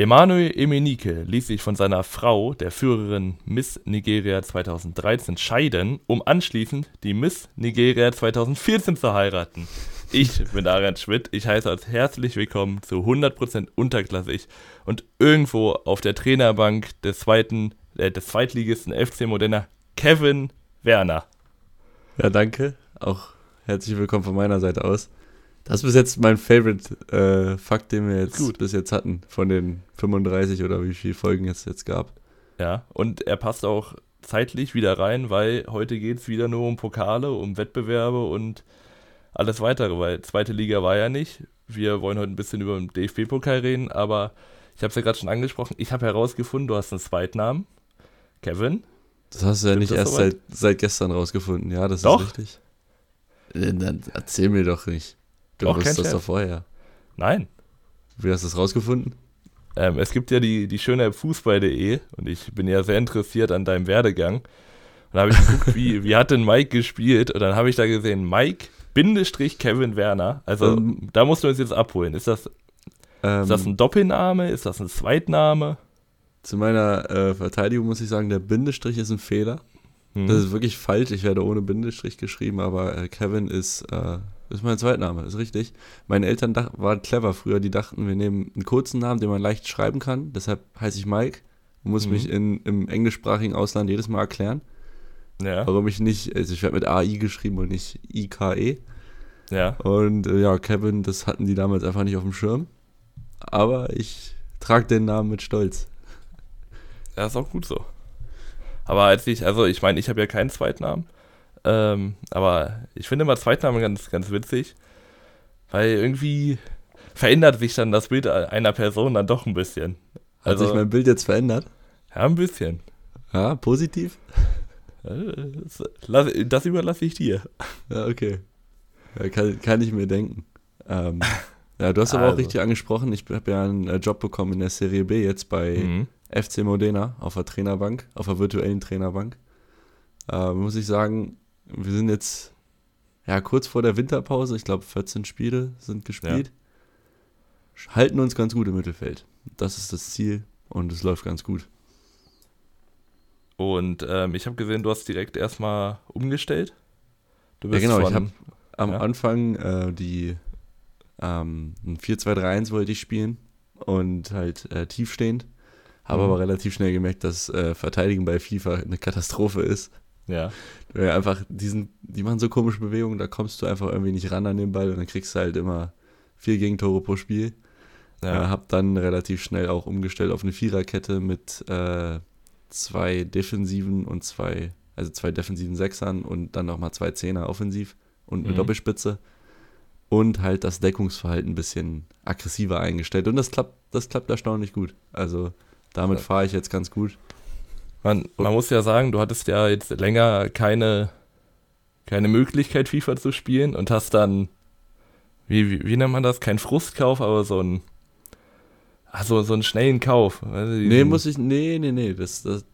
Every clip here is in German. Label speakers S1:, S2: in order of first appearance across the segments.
S1: Emanuel Emenike ließ sich von seiner Frau, der Führerin Miss Nigeria 2013, scheiden, um anschließend die Miss Nigeria 2014 zu heiraten. Ich bin Arian Schmidt, ich heiße euch herzlich willkommen zu 100% unterklassig und irgendwo auf der Trainerbank des zweiten, äh, des Zweitligisten FC Modena, Kevin Werner.
S2: Ja, danke. Auch herzlich willkommen von meiner Seite aus. Das ist bis jetzt mein Favorite äh, Fakt, den wir jetzt
S1: Gut.
S2: bis jetzt hatten, von den 35 oder wie viele Folgen es jetzt gab.
S1: Ja, und er passt auch zeitlich wieder rein, weil heute geht es wieder nur um Pokale, um Wettbewerbe und alles weitere, weil zweite Liga war ja nicht. Wir wollen heute ein bisschen über den DFB-Pokal reden, aber ich habe es ja gerade schon angesprochen, ich habe herausgefunden, du hast einen Zweitnamen. Kevin.
S2: Das hast du ja nicht erst seit, seit gestern rausgefunden. Ja, das
S1: Doch.
S2: ist richtig. Äh, Dann erzähl mir doch nicht. Du
S1: Doch,
S2: wusstest das doch vorher.
S1: Nein.
S2: Wie hast du es rausgefunden?
S1: Ähm, es gibt ja die, die schöne App Fußball.de und ich bin ja sehr interessiert an deinem Werdegang. Und da habe ich geguckt, wie, wie hat denn Mike gespielt? Und dann habe ich da gesehen, Mike, Bindestrich Kevin Werner. Also
S2: Ähm.
S1: da musst du uns jetzt abholen. Ist das,
S2: Ähm,
S1: ist das ein Doppelname? Ist das ein Zweitname?
S2: zu meiner äh, Verteidigung muss ich sagen, der Bindestrich ist ein Fehler.
S1: Hm.
S2: Das ist wirklich falsch. Ich werde ohne Bindestrich geschrieben, aber äh, Kevin ist, äh, ist mein Zweitname, ist richtig. Meine Eltern dach, waren clever früher, die dachten, wir nehmen einen kurzen Namen, den man leicht schreiben kann. Deshalb heiße ich Mike. Muss
S1: Mhm.
S2: mich in, im englischsprachigen Ausland jedes Mal erklären,
S1: ja,
S2: warum ich nicht, also ich werde mit AI geschrieben und nicht IKE.
S1: ja.
S2: Und äh, ja, Kevin, das hatten die damals einfach nicht auf dem Schirm. Aber ich trage den Namen mit Stolz.
S1: Ja, ist auch gut so. Aber als ich, also ich meine, ich habe ja keinen Zweitnamen. Ähm, aber ich finde immer Zweitnamen ganz, ganz witzig. Weil irgendwie verändert sich dann das Bild einer Person dann doch ein bisschen.
S2: Hat
S1: Also,
S2: sich mein Bild jetzt verändert?
S1: ja, ein bisschen.
S2: Ja, positiv?
S1: Äh, Das, lass- das überlasse ich dir.
S2: Ja, okay. Ja, kann, kann ich mir denken. Ähm, ja, du hast aber auch
S1: Also.
S2: richtig angesprochen, ich habe ja einen äh, Job bekommen in der Serie B jetzt bei
S1: Mhm.
S2: FC Modena auf der Trainerbank, auf der virtuellen Trainerbank. Äh, muss ich sagen, wir sind jetzt ja kurz vor der Winterpause, ich glaube 14 Spiele sind gespielt. Halten uns ganz gut im Mittelfeld. Das ist das Ziel und es läuft ganz gut.
S1: Und ähm, ich habe gesehen, du hast direkt erstmal umgestellt. Du
S2: Ja, genau, ich
S1: von-
S2: habe am
S1: ja.
S2: Anfang äh, die ähm, ein 4-2-3-1 wollte ich spielen und halt äh, tiefstehend. Habe
S1: Mhm.
S2: aber relativ schnell gemerkt, dass äh, Verteidigen bei FIFA eine Katastrophe ist.
S1: Ja,
S2: einfach diesen, die machen so komische Bewegungen, da kommst du einfach irgendwie nicht ran an den Ball und dann kriegst du halt immer vier Gegentore pro Spiel.
S1: ja.
S2: Äh, hab dann relativ schnell auch umgestellt auf eine Viererkette mit äh, zwei Defensiven und zwei, also zwei defensiven Sechsern und dann nochmal zwei Zehner offensiv und eine
S1: Mhm.
S2: Doppelspitze. Und halt das Deckungsverhalten ein bisschen aggressiver eingestellt. Und das klappt, das klappt erstaunlich gut. Also damit
S1: Ja.
S2: fahre ich jetzt ganz gut.
S1: Man, man muss ja sagen, du hattest ja jetzt länger keine, keine Möglichkeit, FIFA zu spielen und hast dann, wie, wie, wie nennt man das? Kein Frustkauf, aber so ein, also so einen schnellen Kauf. Also
S2: Nee, muss ich, nee, nee, nee, das, das,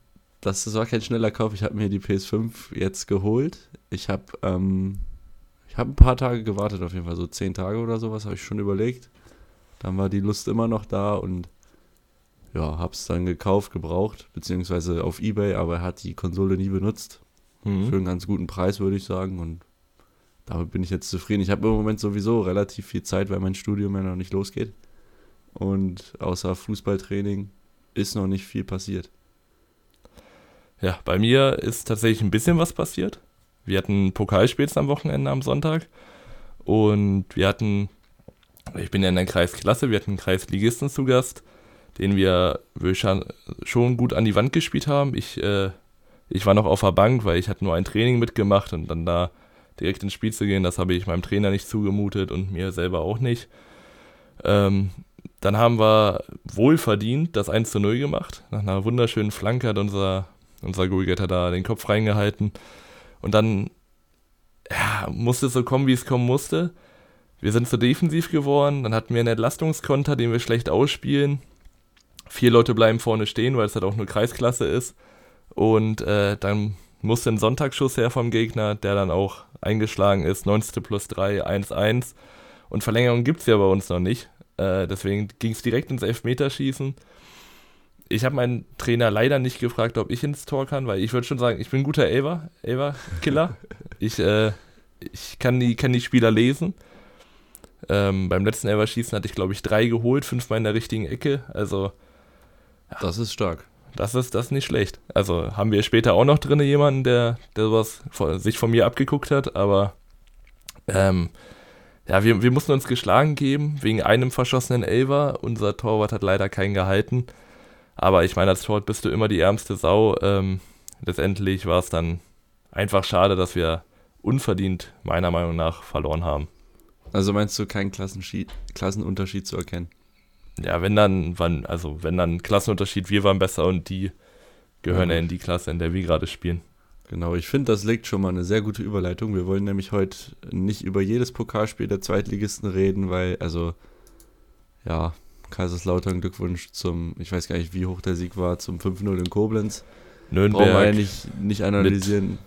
S2: das war kein schneller Kauf. Ich habe mir die PS5 jetzt geholt. Ich habe, ähm, ich habe ein paar Tage gewartet, auf jeden Fall so zehn Tage oder sowas, habe ich schon überlegt. Dann war die Lust immer noch da und ja, hab's dann gekauft, gebraucht, beziehungsweise auf Ebay, aber er hat die Konsole nie benutzt. Für
S1: Mhm.
S2: einen ganz guten Preis, würde ich sagen. Und damit bin ich jetzt zufrieden. Ich habe im Moment sowieso relativ viel Zeit, weil mein Studium ja noch nicht losgeht. Und außer Fußballtraining ist noch nicht viel passiert.
S1: Ja, bei mir ist tatsächlich ein bisschen was passiert. Wir hatten Pokalspiels am Wochenende am Sonntag und wir hatten, ich bin ja in der Kreisklasse, wir hatten einen Kreisligisten zu Gast, den wir schon gut an die Wand gespielt haben. Ich, äh, ich war noch auf der Bank, weil ich hatte nur ein Training mitgemacht und dann da direkt ins Spiel zu gehen, das habe ich meinem Trainer nicht zugemutet und mir selber auch nicht. Ähm, dann haben wir wohlverdient das 1 zu 0 gemacht. Nach einer wunderschönen Flanke hat unser, unser Goalgetter da den Kopf reingehalten. Und dann ja, musste es so kommen, wie es kommen musste. Wir sind zu defensiv geworden. Dann hatten wir einen Entlastungskonter, den wir schlecht ausspielen. Vier Leute bleiben vorne stehen, weil es halt auch nur Kreisklasse ist. Und äh, dann musste ein Sonntagsschuss her vom Gegner, der dann auch eingeschlagen ist. 19. plus 3, 1-1. Und Verlängerung gibt es ja bei uns noch nicht. Äh, deswegen ging es direkt ins Elfmeterschießen. Ich habe meinen Trainer leider nicht gefragt, ob ich ins Tor kann, weil ich würde schon sagen, ich bin ein guter Elver, Elver-Killer. ich, äh, ich kann die, kann die Spieler lesen. Ähm, beim letzten Elverschießen hatte ich, glaube ich, drei geholt, fünfmal in der richtigen Ecke. Also.
S2: Ja, das ist stark.
S1: Das ist, das ist nicht schlecht. Also haben wir später auch noch drin jemanden, der, der sowas von, sich von mir abgeguckt hat, aber ähm, ja, wir, wir mussten uns geschlagen geben wegen einem verschossenen Elver. Unser Torwart hat leider keinen gehalten. Aber ich meine, als Torwart bist du immer die ärmste Sau. Ähm, letztendlich war es dann einfach schade, dass wir unverdient, meiner Meinung nach, verloren haben.
S2: Also meinst du keinen Klassenunterschied zu erkennen?
S1: Ja, wenn dann, wann, also wenn dann Klassenunterschied, wir waren besser und die gehören ja, in die Klasse, in der wir gerade spielen.
S2: Genau, ich finde, das legt schon mal eine sehr gute Überleitung. Wir wollen nämlich heute nicht über jedes Pokalspiel der Zweitligisten reden, weil, also, ja, Kaiserslautern Glückwunsch zum, ich weiß gar nicht, wie hoch der Sieg war, zum 5-0 in Koblenz.
S1: Nürnberg. Brauchen
S2: wir ja nicht, nicht analysieren.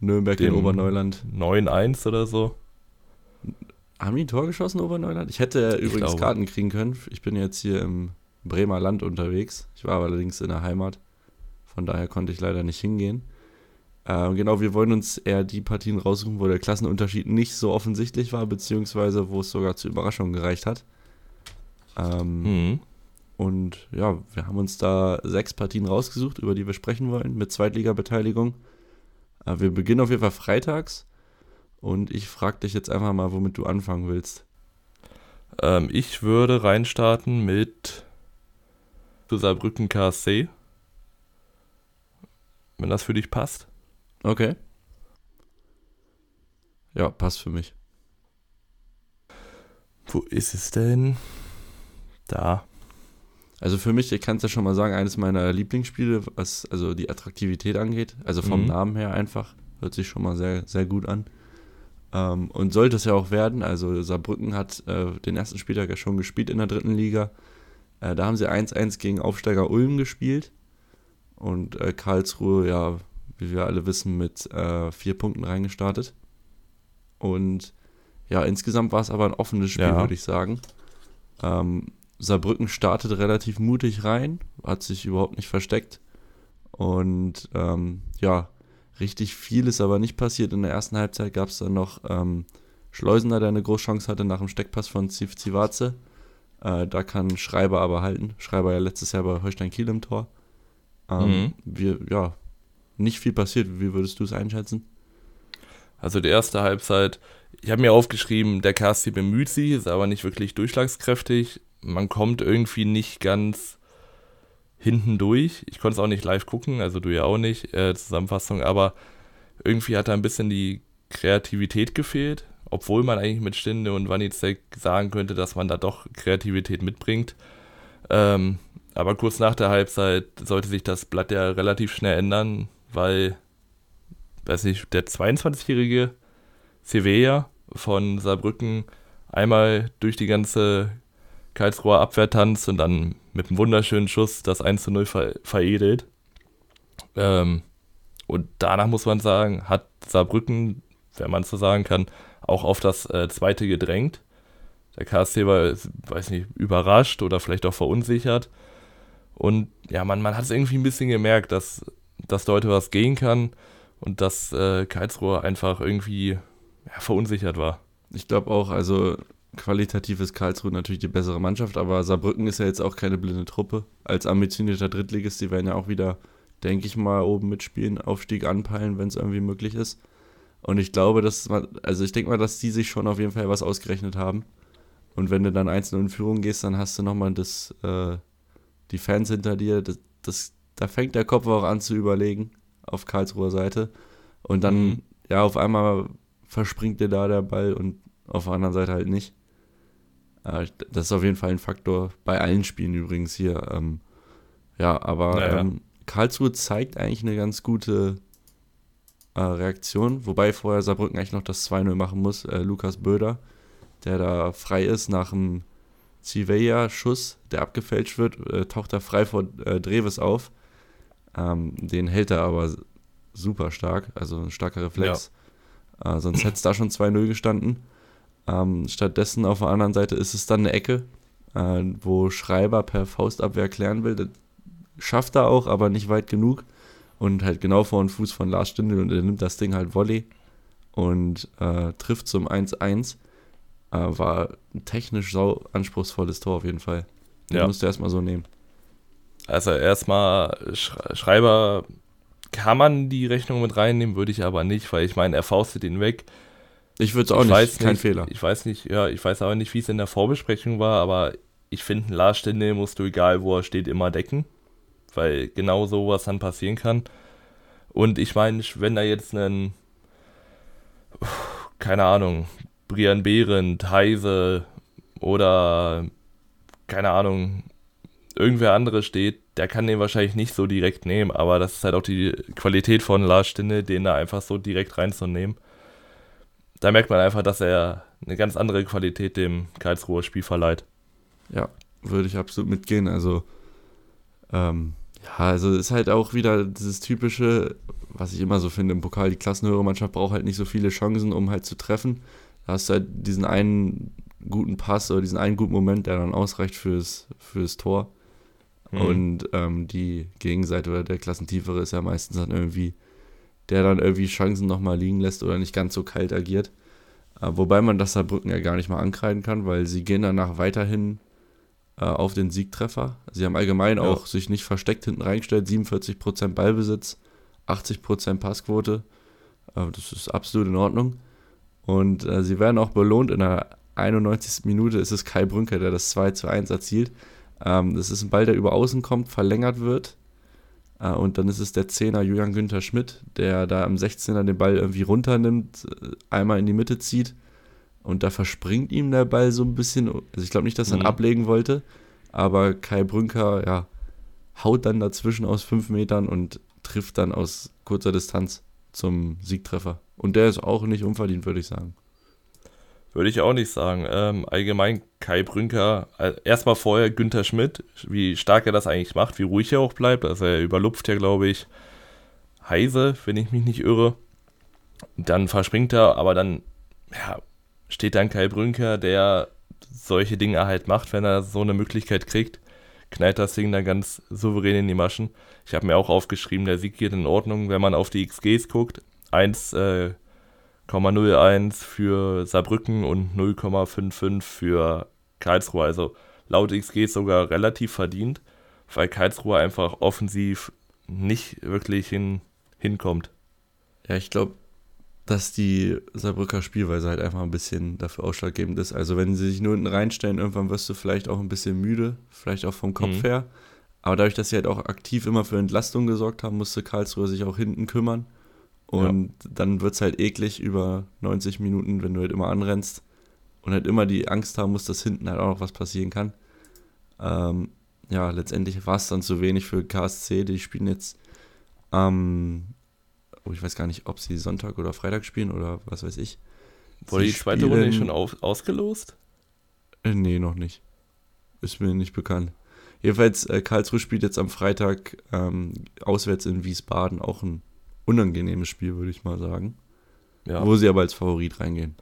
S2: Nürnberg in Oberneuland.
S1: 9-1 oder so.
S2: Haben die ein Tor geschossen, Oberneuland? Ich hätte ich übrigens glaube. Karten kriegen können. Ich bin jetzt hier im Bremer Land unterwegs. Ich war allerdings in der Heimat. Von daher konnte ich leider nicht hingehen. Äh, genau, wir wollen uns eher die Partien raussuchen, wo der Klassenunterschied nicht so offensichtlich war, beziehungsweise wo es sogar zur Überraschung gereicht hat. Ähm, mhm. Und ja, wir haben uns da sechs Partien rausgesucht, über die wir sprechen wollen, mit Zweitliga-Beteiligung. Äh, wir beginnen auf jeden Fall freitags. Und ich frage dich jetzt einfach mal, womit du anfangen willst.
S1: Ähm, ich würde reinstarten mit Saarbrücken KSC. Wenn das für dich passt.
S2: Okay. Ja, passt für mich.
S1: Wo ist es denn? Da.
S2: Also für mich, ich kann es ja schon mal sagen, eines meiner Lieblingsspiele, was also die Attraktivität angeht. Also vom mhm. Namen her einfach. Hört sich schon mal sehr, sehr gut an. Ähm, und sollte es ja auch werden. Also Saarbrücken hat äh, den ersten Spieltag ja schon gespielt in der dritten Liga. Äh, da haben sie 1-1 gegen Aufsteiger Ulm gespielt. Und äh, Karlsruhe, ja, wie wir alle wissen, mit äh, vier Punkten reingestartet. Und ja, insgesamt war es aber ein offenes Spiel, ja. würde ich sagen. Ähm, Saarbrücken startet relativ mutig rein, hat sich überhaupt nicht versteckt. Und ähm, ja, richtig viel ist aber nicht passiert. In der ersten Halbzeit gab es dann noch ähm, Schleusener, der eine Großchance hatte nach dem Steckpass von Zivaze. Äh, da kann Schreiber aber halten. Schreiber ja letztes Jahr bei Holstein Kiel im Tor. Ähm, mhm. Wir, ja, nicht viel passiert. Wie würdest du es einschätzen?
S1: Also die erste Halbzeit, ich habe mir aufgeschrieben, der KSC bemüht sich, ist aber nicht wirklich durchschlagskräftig. Man kommt irgendwie nicht ganz hinten durch. Ich konnte es auch nicht live gucken, also du ja auch nicht, äh, Zusammenfassung, aber irgendwie hat da ein bisschen die Kreativität gefehlt, obwohl man eigentlich mit Stinde und Wanizek sagen könnte, dass man da doch Kreativität mitbringt. Ähm, aber kurz nach der Halbzeit sollte sich das Blatt ja relativ schnell ändern weil, weiß nicht, der 22-jährige Sevilla von Saarbrücken einmal durch die ganze Karlsruher Abwehr tanzt und dann mit einem wunderschönen Schuss das 1 zu 0 ver veredelt. Ähm, und danach muss man sagen, hat Saarbrücken, wenn man so sagen kann, auch auf das äh, zweite gedrängt. Der KSC war, weiß nicht, überrascht oder vielleicht auch verunsichert. Und ja, man, man hat es irgendwie ein bisschen gemerkt, dass dass da heute was gehen kann und dass äh, Karlsruhe einfach irgendwie ja, verunsichert war.
S2: Ich glaube auch, also qualitativ ist Karlsruhe natürlich die bessere Mannschaft, aber Saarbrücken ist ja jetzt auch keine blinde Truppe. Als ambitionierter Drittligist, die werden ja auch wieder, denke ich mal, oben mitspielen, Aufstieg anpeilen, wenn es irgendwie möglich ist. Und ich glaube, dass man, also ich denke mal, dass die sich schon auf jeden Fall was ausgerechnet haben. Und wenn du dann einzeln in Führung gehst, dann hast du nochmal das, äh, die Fans hinter dir, das, das da fängt der Kopf auch an zu überlegen auf Karlsruher Seite. Und dann, mhm. ja, auf einmal verspringt dir da der Ball und auf der anderen Seite halt nicht. Äh, das ist auf jeden Fall ein Faktor bei allen Spielen übrigens hier. Ähm, ja, aber naja. ähm, Karlsruhe zeigt eigentlich eine ganz gute äh, Reaktion, wobei vorher Saarbrücken eigentlich noch das 2-0 machen muss. Äh, Lukas Böder, der da frei ist nach dem Civea-Schuss, der abgefälscht wird, äh, taucht er frei vor äh, Dreves auf ähm, den hält er aber super stark, also ein starker Reflex. Ja. Äh, sonst hätte es da schon 2-0 gestanden. Ähm, stattdessen auf der anderen Seite ist es dann eine Ecke äh, wo Schreiber per Faustabwehr klären will. Das schafft er auch, aber nicht weit genug. Und halt genau vor den Fuß von Lars Stindl und er nimmt das Ding halt Volley und äh, trifft zum 1-1. Äh, war ein technisch sau anspruchsvolles Tor auf jeden Fall. Den
S1: Ja.
S2: musst du erstmal so nehmen.
S1: Also erstmal Sch- Schreiber kann man die Rechnung mit reinnehmen, würde ich aber nicht, weil ich meine, er faustet ihn weg.
S2: Ich würde es auch
S1: ich
S2: nicht,
S1: weiß
S2: kein
S1: nicht,
S2: Fehler.
S1: Ich weiß nicht, ja, ich weiß aber nicht, wie es in der Vorbesprechung war, aber ich finde, Lars Stindl musst du, egal wo er steht, immer decken, weil genau sowas dann passieren kann. Und ich meine, wenn da jetzt einen, keine Ahnung, Brian Behrendt, Heise oder, keine Ahnung, irgendwer andere steht, der kann den wahrscheinlich nicht so direkt nehmen, aber das ist halt auch die Qualität von Lars Stindl, den da einfach so direkt reinzunehmen da merkt man einfach, dass er eine ganz andere Qualität dem Karlsruher Spiel verleiht.
S2: Ja, würde ich absolut mitgehen. Also, ähm, ja, also ist halt auch wieder dieses typische, was ich immer so finde im Pokal, die klassenhöhere Mannschaft braucht halt nicht so viele Chancen, um halt zu treffen. Da hast du halt diesen einen guten Pass oder diesen einen guten Moment, der dann ausreicht fürs, fürs Tor.
S1: Mhm.
S2: Und ähm, die Gegenseite oder der Klassentiefere ist ja meistens dann irgendwie, der dann irgendwie Chancen nochmal liegen lässt oder nicht ganz so kalt agiert. Äh, wobei man das Saarbrücken ja gar nicht mal ankreiden kann, weil sie gehen danach weiterhin äh, auf den Siegtreffer. Sie haben allgemein
S1: Ja.
S2: auch sich nicht versteckt hinten reingestellt, 47% Ballbesitz, 80% Passquote. Äh, das ist absolut in Ordnung. Und äh, sie werden auch belohnt. In der 91. Minute ist es Kai Brünker, der das 2 zu 1 erzielt. Ähm, das ist ein Ball, der über außen kommt, verlängert wird. Äh, und dann ist es der Zehner Julian Günther Schmidt, der da am 16er den Ball irgendwie runternimmt, äh, einmal in die Mitte zieht. Und da verspringt ihm der Ball so ein bisschen. Also ich glaube nicht, dass er ihn
S1: Mhm.
S2: ablegen wollte. Aber Kai Brünker, ja, haut dann dazwischen aus fünf Metern und trifft dann aus kurzer Distanz zum Siegtreffer. Und der ist auch nicht unverdient, würde ich sagen.
S1: Würde ich auch nicht sagen. Ähm, allgemein Kai Brünker, äh, erstmal vorher Günther Schmidt, wie stark er das eigentlich macht, wie ruhig er auch bleibt. Also er überlupft ja, glaube ich, Heise, wenn ich mich nicht irre. Dann verspringt er, aber dann ja, steht dann Kai Brünker, der solche Dinge halt macht, wenn er so eine Möglichkeit kriegt. Knallt das Ding dann ganz souverän in die Maschen. Ich habe mir auch aufgeschrieben, der Sieg geht in Ordnung, wenn man auf die XGs guckt. 1, äh, 0,01 für Saarbrücken und 0,55 für Karlsruhe. Also laut XG sogar relativ verdient, weil Karlsruhe einfach offensiv nicht wirklich hin, hinkommt.
S2: Ja, ich glaube, dass die Saarbrücker Spielweise halt einfach ein bisschen dafür ausschlaggebend ist. Also wenn sie sich nur hinten reinstellen, irgendwann wirst du vielleicht auch ein bisschen müde, vielleicht auch vom Kopf
S1: Mhm.
S2: her. Aber dadurch, dass sie halt auch aktiv immer für Entlastung gesorgt haben, musste Karlsruhe sich auch hinten kümmern. Und dann wird es halt eklig über 90 Minuten, wenn du halt immer anrennst und halt immer die Angst haben musst, dass hinten halt auch noch was passieren kann. Ähm, ja, letztendlich war es dann zu wenig für KSC. Die spielen jetzt am, oh, ich weiß gar nicht, ob sie Sonntag oder Freitag spielen oder was weiß ich.
S1: Wurde die zweite Runde nicht
S2: spielen-
S1: schon auf, ausgelost?
S2: Äh, nee, noch nicht. Ist mir nicht bekannt. Jedenfalls, äh, Karlsruhe spielt jetzt am Freitag ähm, auswärts in Wiesbaden. Auch ein unangenehmes Spiel, würde ich mal sagen.
S1: Ja,
S2: Wo sie aber als Favorit reingehen.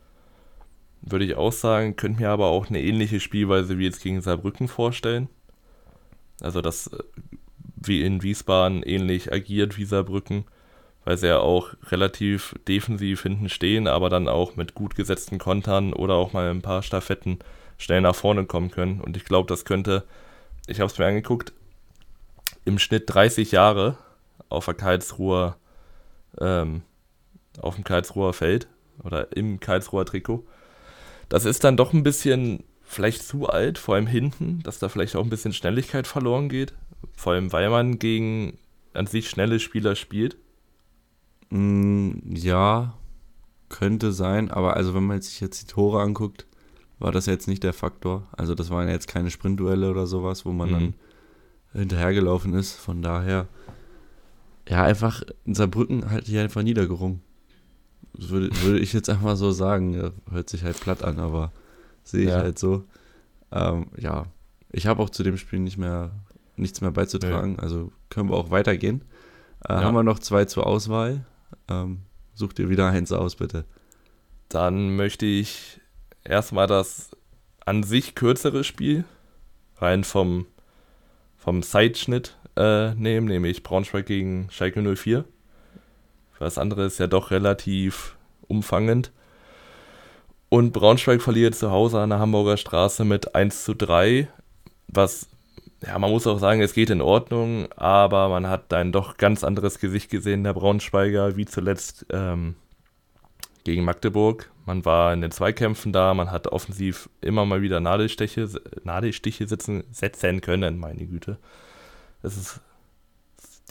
S1: würde ich auch sagen. Könnte mir aber auch eine ähnliche Spielweise wie jetzt gegen Saarbrücken vorstellen. Also, dass äh, wie in Wiesbaden ähnlich agiert wie Saarbrücken, weil sie ja auch relativ defensiv hinten stehen, aber dann auch mit gut gesetzten Kontern oder auch mal ein paar Staffetten schnell nach vorne kommen können. Und ich glaube, das könnte, ich habe es mir angeguckt, im Schnitt 30 Jahre auf der Karlsruher, ähm, auf dem Karlsruher Feld oder im Karlsruher Trikot. Das ist dann doch ein bisschen vielleicht zu alt, vor allem hinten, dass da vielleicht auch ein bisschen Schnelligkeit verloren geht. Vor allem, weil man gegen an sich schnelle Spieler spielt.
S2: Mm, ja, könnte sein. Aber also, wenn man sich jetzt die Tore anguckt, war das jetzt nicht der Faktor. Also, das waren jetzt keine Sprintduelle oder sowas, wo man
S1: Mhm.
S2: dann hinterhergelaufen ist. Von daher, ja, einfach in Saarbrücken halt hier einfach niedergerungen. Das Würde, würde ich jetzt einfach so sagen. Ja, hört sich halt platt an, aber sehe ich
S1: Ja.
S2: halt so. Ähm, ja, ich habe auch zu dem Spiel nicht mehr nichts mehr beizutragen. Also können wir auch weitergehen. Äh,
S1: Ja.
S2: Haben wir noch zwei zur Auswahl? Ähm, such dir wieder eins aus, bitte.
S1: Dann möchte ich erstmal das an sich kürzere Spiel rein vom, vom Zeitschnitt äh, nehmen, nämlich Braunschweig gegen Schalke 04. Das andere ist ja doch relativ umfangend. Und Braunschweig verliert zu Hause an der Hamburger Straße mit 1 zu 3, was, ja, man muss auch sagen, es geht in Ordnung, aber man hat ein doch ganz anderes Gesicht gesehen, der Braunschweiger, wie zuletzt ähm, gegen Magdeburg. Man war in den Zweikämpfen da, man hat offensiv immer mal wieder Nadelstiche, Nadelstiche sitzen, setzen können, meine Güte. Es ist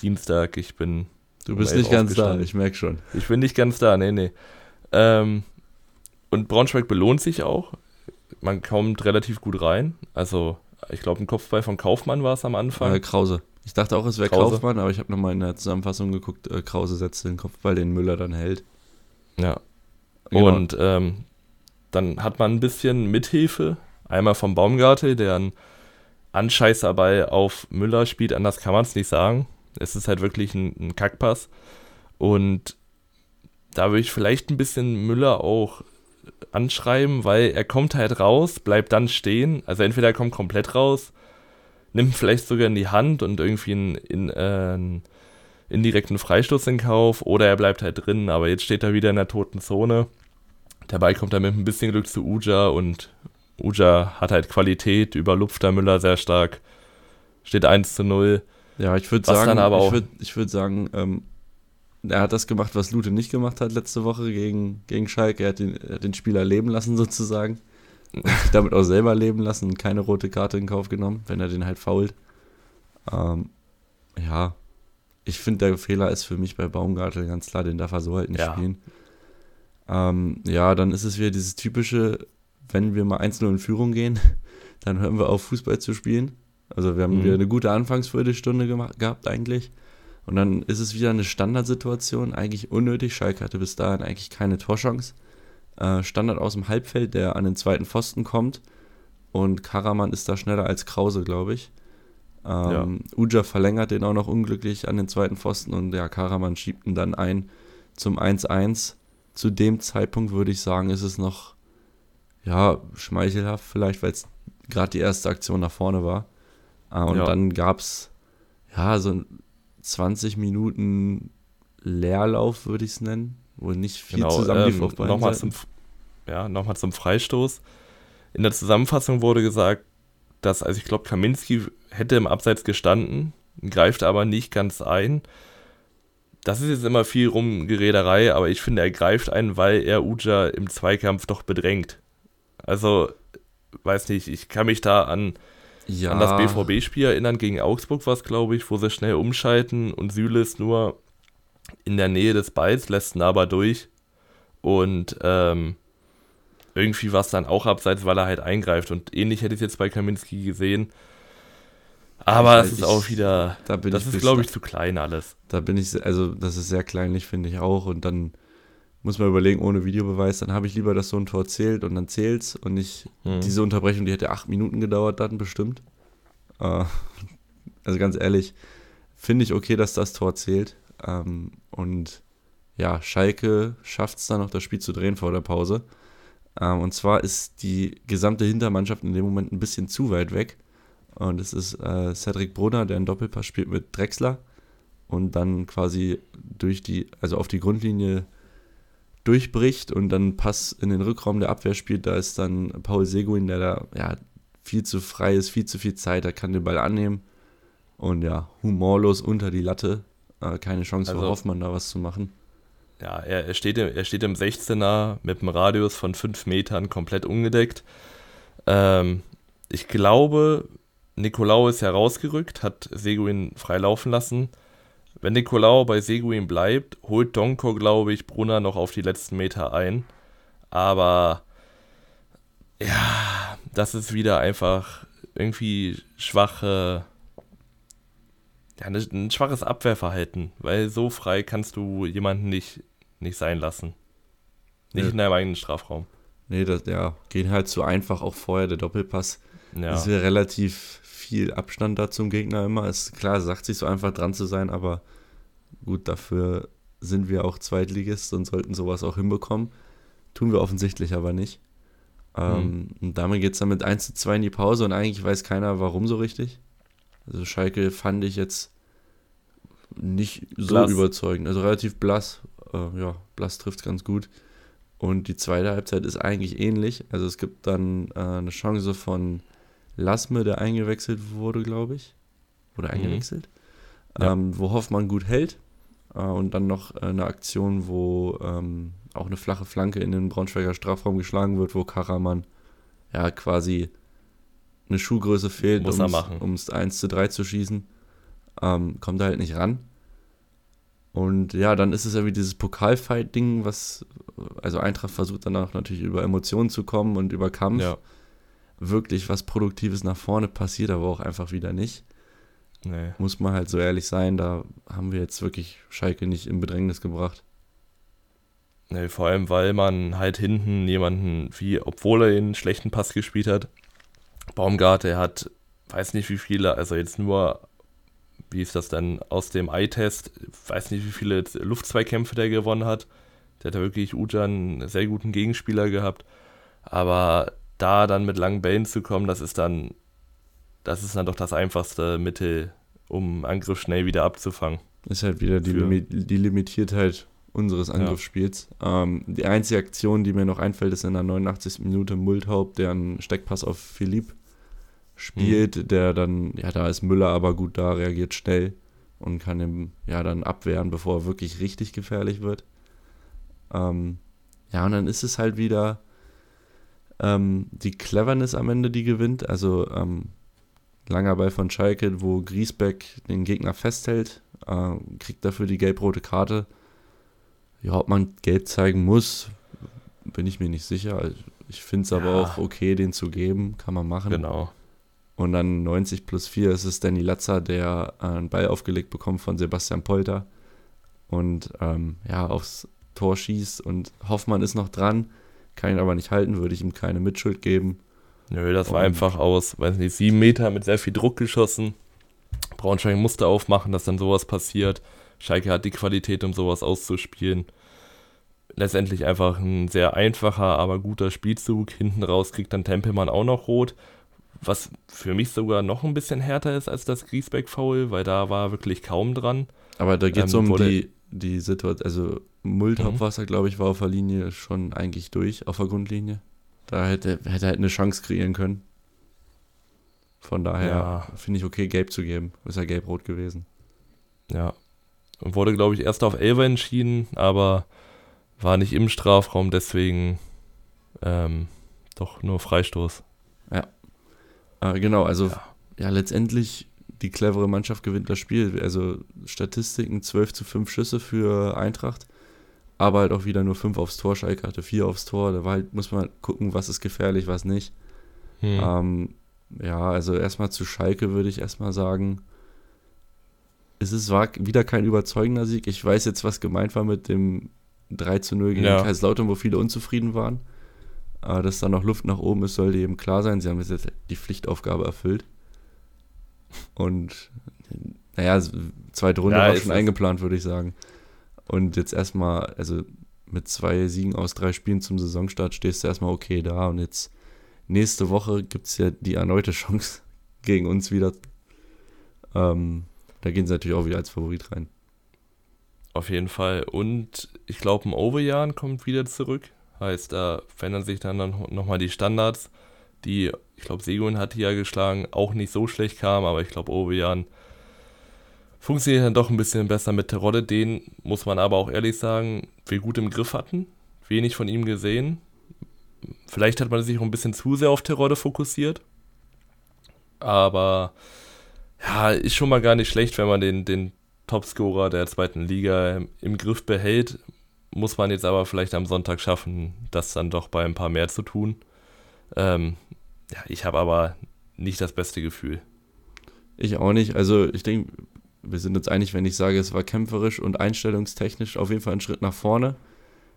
S1: Dienstag, ich bin.
S2: Du bist nicht ganz da, ich merke schon.
S1: Ich bin nicht ganz da, nee, nee. Ähm, und Braunschweig belohnt sich auch. Man kommt relativ gut rein. Also, ich glaube, ein Kopfball von Kaufmann war es am Anfang.
S2: Äh, Krause. Ich dachte auch, es wäre Kaufmann, aber ich habe nochmal in der Zusammenfassung geguckt, äh, Krause setzt den Kopfball, den Müller dann hält.
S1: Ja. Genau. Und ähm, dann hat man ein bisschen Mithilfe. Einmal vom Baumgartel, der einen Anscheißerball auf Müller spielt, anders kann man es nicht sagen. Es ist halt wirklich ein, ein Kackpass. Und da würde ich vielleicht ein bisschen Müller auch anschreiben, weil er kommt halt raus, bleibt dann stehen. Also entweder er kommt komplett raus, nimmt vielleicht sogar in die Hand und irgendwie einen, in, äh, einen indirekten Freistoß in Kauf oder er bleibt halt drin. Aber jetzt steht er wieder in der toten Zone. Ball kommt dann mit ein bisschen Glück zu Uja und Uja hat halt Qualität, überlupft der Müller sehr stark. Steht 1 zu 0.
S2: Ja, ich würde sagen, ich würde würd sagen, ähm, er hat das gemacht, was Lute nicht gemacht hat letzte Woche gegen, gegen Schalke. Er hat, den, er hat den Spieler leben lassen sozusagen. Und sich damit auch selber leben lassen und keine rote Karte in Kauf genommen, wenn er den halt fault. Ähm, ja, ich finde, der Fehler ist für mich bei Baumgartel ganz klar, den darf er so halt nicht ja. spielen. Ähm, ja, dann ist es wieder dieses typische, wenn wir mal einzeln in Führung gehen, dann hören wir auf, Fußball zu spielen. Also wir haben mhm. wieder eine gute Anfangsviertelstunde gemacht, gehabt eigentlich. Und dann ist es wieder eine Standardsituation, eigentlich unnötig. Schalke hatte bis dahin eigentlich keine Torchance. Äh, Standard aus dem Halbfeld, der an den zweiten Pfosten kommt. Und Karaman ist da schneller als Krause, glaube ich. Ähm, ja. Uja verlängert den auch noch unglücklich an den zweiten Pfosten und der Karaman schiebt ihn dann ein zum 1-1. Zu dem Zeitpunkt würde ich sagen, ist es noch ja, schmeichelhaft vielleicht, weil es gerade die erste Aktion nach vorne war. Äh, und ja. dann gab es ja so 20 Minuten Leerlauf, würde ich es nennen, wo nicht viel genau, zusammenlief ähm,
S1: nochmal zum, ja, nochmal zum Freistoß. In der Zusammenfassung wurde gesagt, dass, also ich glaube, Kaminski hätte im Abseits gestanden, greift aber nicht ganz ein. Das ist jetzt immer viel Rumgerederei, aber ich finde, er greift ein, weil er Uja im Zweikampf doch bedrängt. Also, weiß nicht, ich kann mich da an ja. an das BVB-Spiel erinnern. Gegen Augsburg war es, glaube ich, wo sie schnell umschalten und Süle ist nur in der Nähe des Balls, lässt ihn aber durch. Und ähm, irgendwie war es dann auch abseits, weil er halt eingreift. Und ähnlich hätte ich es jetzt bei Kaminski gesehen. Aber es ist auch wieder,
S2: da
S1: das ist, glaube ich, zu klein alles.
S2: Da bin ich, also das ist sehr kleinlich, finde ich auch. Und dann muss man überlegen, ohne Videobeweis, dann habe ich lieber, dass so ein Tor zählt und dann zählt's und nicht mhm. diese Unterbrechung, die hätte acht Minuten gedauert dann bestimmt. Äh, also ganz ehrlich, finde ich okay, dass das Tor zählt. Ähm, und ja, Schalke schafft es dann noch, das Spiel zu drehen vor der Pause. Ähm, und zwar ist die gesamte Hintermannschaft in dem Moment ein bisschen zu weit weg. Und es ist äh, Cedric Brunner, der einen Doppelpass spielt mit Drexler und dann quasi durch die, also auf die Grundlinie durchbricht und dann Pass in den Rückraum der Abwehr spielt, da ist dann Paul Seguin, der da ja, viel zu frei ist, viel zu viel Zeit, er kann den Ball annehmen und ja, humorlos unter die Latte. Äh, keine Chance also, für Hoffmann da was zu machen.
S1: Ja, er, er, steht, im, er steht im 16er mit einem Radius von 5 Metern komplett ungedeckt. Ähm, ich glaube, Nicolau ist herausgerückt, hat Seguin frei laufen lassen. Wenn Nicolau bei Seguin bleibt, holt Donko, glaube ich, Brunner noch auf die letzten Meter ein. Aber ja, das ist wieder einfach irgendwie schwache, ja, ne, ein schwaches Abwehrverhalten, weil so frei kannst du jemanden nicht, nicht sein lassen. Nicht nee. in deinem eigenen Strafraum.
S2: Nee, das ja, geht halt zu einfach auch vorher der Doppelpass. Ja. Das ist relativ viel Abstand da zum Gegner immer. Ist klar, sagt sich so einfach dran zu sein, aber Gut, dafür sind wir auch Zweitligist und sollten sowas auch hinbekommen. Tun wir offensichtlich aber nicht. Ähm, Und damit geht es dann mit 1 zu 2 in die Pause und eigentlich weiß keiner, warum so richtig. Also Schalke fand ich jetzt nicht so
S1: Blass.
S2: überzeugend. Also relativ blass. Äh, ja, blass trifft es ganz gut. Und die zweite Halbzeit ist eigentlich ähnlich. Also es gibt dann äh, eine Chance von Lassme, der eingewechselt wurde, glaube ich. Wurde
S1: Mhm.
S2: eingewechselt.
S1: Ja.
S2: Ähm, wo Hoffmann gut hält. Äh, und dann noch äh, eine Aktion, wo ähm, auch eine flache Flanke in den Braunschweiger Strafraum geschlagen wird, wo Karaman ja quasi eine Schuhgröße fehlt, um es 1 zu 3 zu schießen. Ähm, kommt er halt nicht ran. Und ja, dann ist es ja wie dieses Pokalfight-Ding, was, also Eintracht versucht danach natürlich über Emotionen zu kommen und über Kampf.
S1: Ja.
S2: Wirklich was Produktives nach vorne passiert, aber auch einfach wieder nicht.
S1: Nee.
S2: Muss man halt so ehrlich sein, da haben wir jetzt wirklich Schalke nicht in Bedrängnis gebracht.
S1: Nee, vor allem, weil man halt hinten jemanden, wie, obwohl er einen schlechten Pass gespielt hat, Baumgart, der hat, weiß nicht wie viele, also jetzt nur, wie ist das dann, aus dem Eye-Test, weiß nicht wie viele Luftzweikämpfe der gewonnen hat. Der hat ja wirklich Ujan einen sehr guten Gegenspieler gehabt. Aber da dann mit langen Bällen zu kommen, das ist dann, das ist dann doch das einfachste Mittel, um Angriff schnell wieder abzufangen.
S2: Ist halt wieder die, Limi die Limitiertheit unseres Angriffsspiels. Ähm, die einzige Aktion, die mir noch einfällt, ist in der 89. Minute Multhaupt, der einen Steckpass auf Philipp spielt, der dann, ja, da ist Müller aber gut da, reagiert schnell und kann ihn ja dann abwehren, bevor er wirklich richtig gefährlich wird. Ähm, ja, und dann ist es halt wieder ähm, die Cleverness am Ende, die gewinnt. Also ähm, langer Ball von Schalke, wo Griesbeck den Gegner festhält, äh, kriegt dafür die gelb-rote Karte. Ja, ob man gelb zeigen muss, bin ich mir nicht sicher. Ich finde es aber
S1: Ja.
S2: auch okay, den zu geben, kann man machen.
S1: Genau.
S2: Und dann 90 plus 4 ist es Danny Latzer, der äh, einen Ball aufgelegt bekommt von Sebastian Polter und ähm, ja, aufs Tor schießt und Hoffmann ist noch dran, kann ihn aber nicht halten, würde ich ihm keine Mitschuld geben.
S1: Nö, das war
S2: Und-
S1: einfach aus, weiß nicht, sieben Meter mit sehr viel Druck geschossen. Braunschweig musste aufmachen, dass dann sowas passiert. Schalke hat die Qualität, um sowas auszuspielen. Letztendlich einfach ein sehr einfacher, aber guter Spielzug. Hinten raus kriegt dann Tempelmann auch noch rot. Was für mich sogar noch ein bisschen härter ist als das Griesbeck-Foul, weil da war wirklich kaum dran.
S2: Aber da geht es
S1: Ähm,
S2: um die, die Situation, also Multhauptwasser,
S1: Mhm.
S2: glaube ich, war auf der Linie schon eigentlich durch, auf der Grundlinie. Da hätte, hätte er halt eine Chance kreieren können. Von daher
S1: Ja.
S2: finde ich okay, gelb zu geben. Ist ja gelb-rot gewesen.
S1: Ja. Und wurde, glaube ich, erst auf Elfer entschieden, aber war nicht im Strafraum, deswegen ähm, doch nur Freistoß.
S2: Äh, genau, also
S1: Ja.
S2: ja, letztendlich die clevere Mannschaft gewinnt das Spiel. Also Statistiken 12 zu 5 Schüsse für Eintracht, aber halt auch wieder nur 5 aufs Tor. Schalke hatte 4 aufs Tor. Da war halt, muss man halt gucken, was ist gefährlich, was nicht.
S1: Hm.
S2: Ähm, ja, also erstmal zu Schalke würde ich erstmal sagen, es ist, war wieder kein überzeugender Sieg. Ich weiß jetzt, was gemeint war mit dem 3 zu 0 gegen
S1: Ja.
S2: Kaiserslautern, wo viele unzufrieden waren. Äh, dass da noch Luft nach oben ist, sollte eben klar sein. Sie haben jetzt die Pflichtaufgabe erfüllt. Und naja, zweite Runde
S1: Ja,
S2: war schon eingeplant, würde ich sagen. Und jetzt erstmal, also mit zwei Siegen aus drei Spielen zum Saisonstart stehst du erstmal okay da. Und jetzt nächste Woche gibt es ja die erneute Chance gegen uns wieder. Ähm, da gehen sie natürlich auch wieder als Favorit rein.
S1: Auf jeden Fall. Und ich glaube, ein Overjan kommt wieder zurück. Heißt, da verändern sich dann nochmal die Standards, die, ich glaube, Segun hat ja geschlagen, auch nicht so schlecht kamen, aber ich glaube, Overjan funktioniert dann doch ein bisschen besser mit Terodde. Den muss man aber auch ehrlich sagen, wir gut im Griff hatten. Wenig von ihm gesehen. Vielleicht hat man sich auch ein bisschen zu sehr auf Terodde fokussiert. Aber ja, ist schon mal gar nicht schlecht, wenn man den, den Topscorer der zweiten Liga im, Griff behält. Muss man jetzt aber vielleicht am Sonntag schaffen, das dann doch bei ein paar mehr zu tun. Ähm, ja, ich habe aber nicht das beste Gefühl.
S2: Ich auch nicht. Also ich denke, wir sind uns einig, wenn ich sage, es war kämpferisch und einstellungstechnisch auf jeden Fall ein Schritt nach vorne.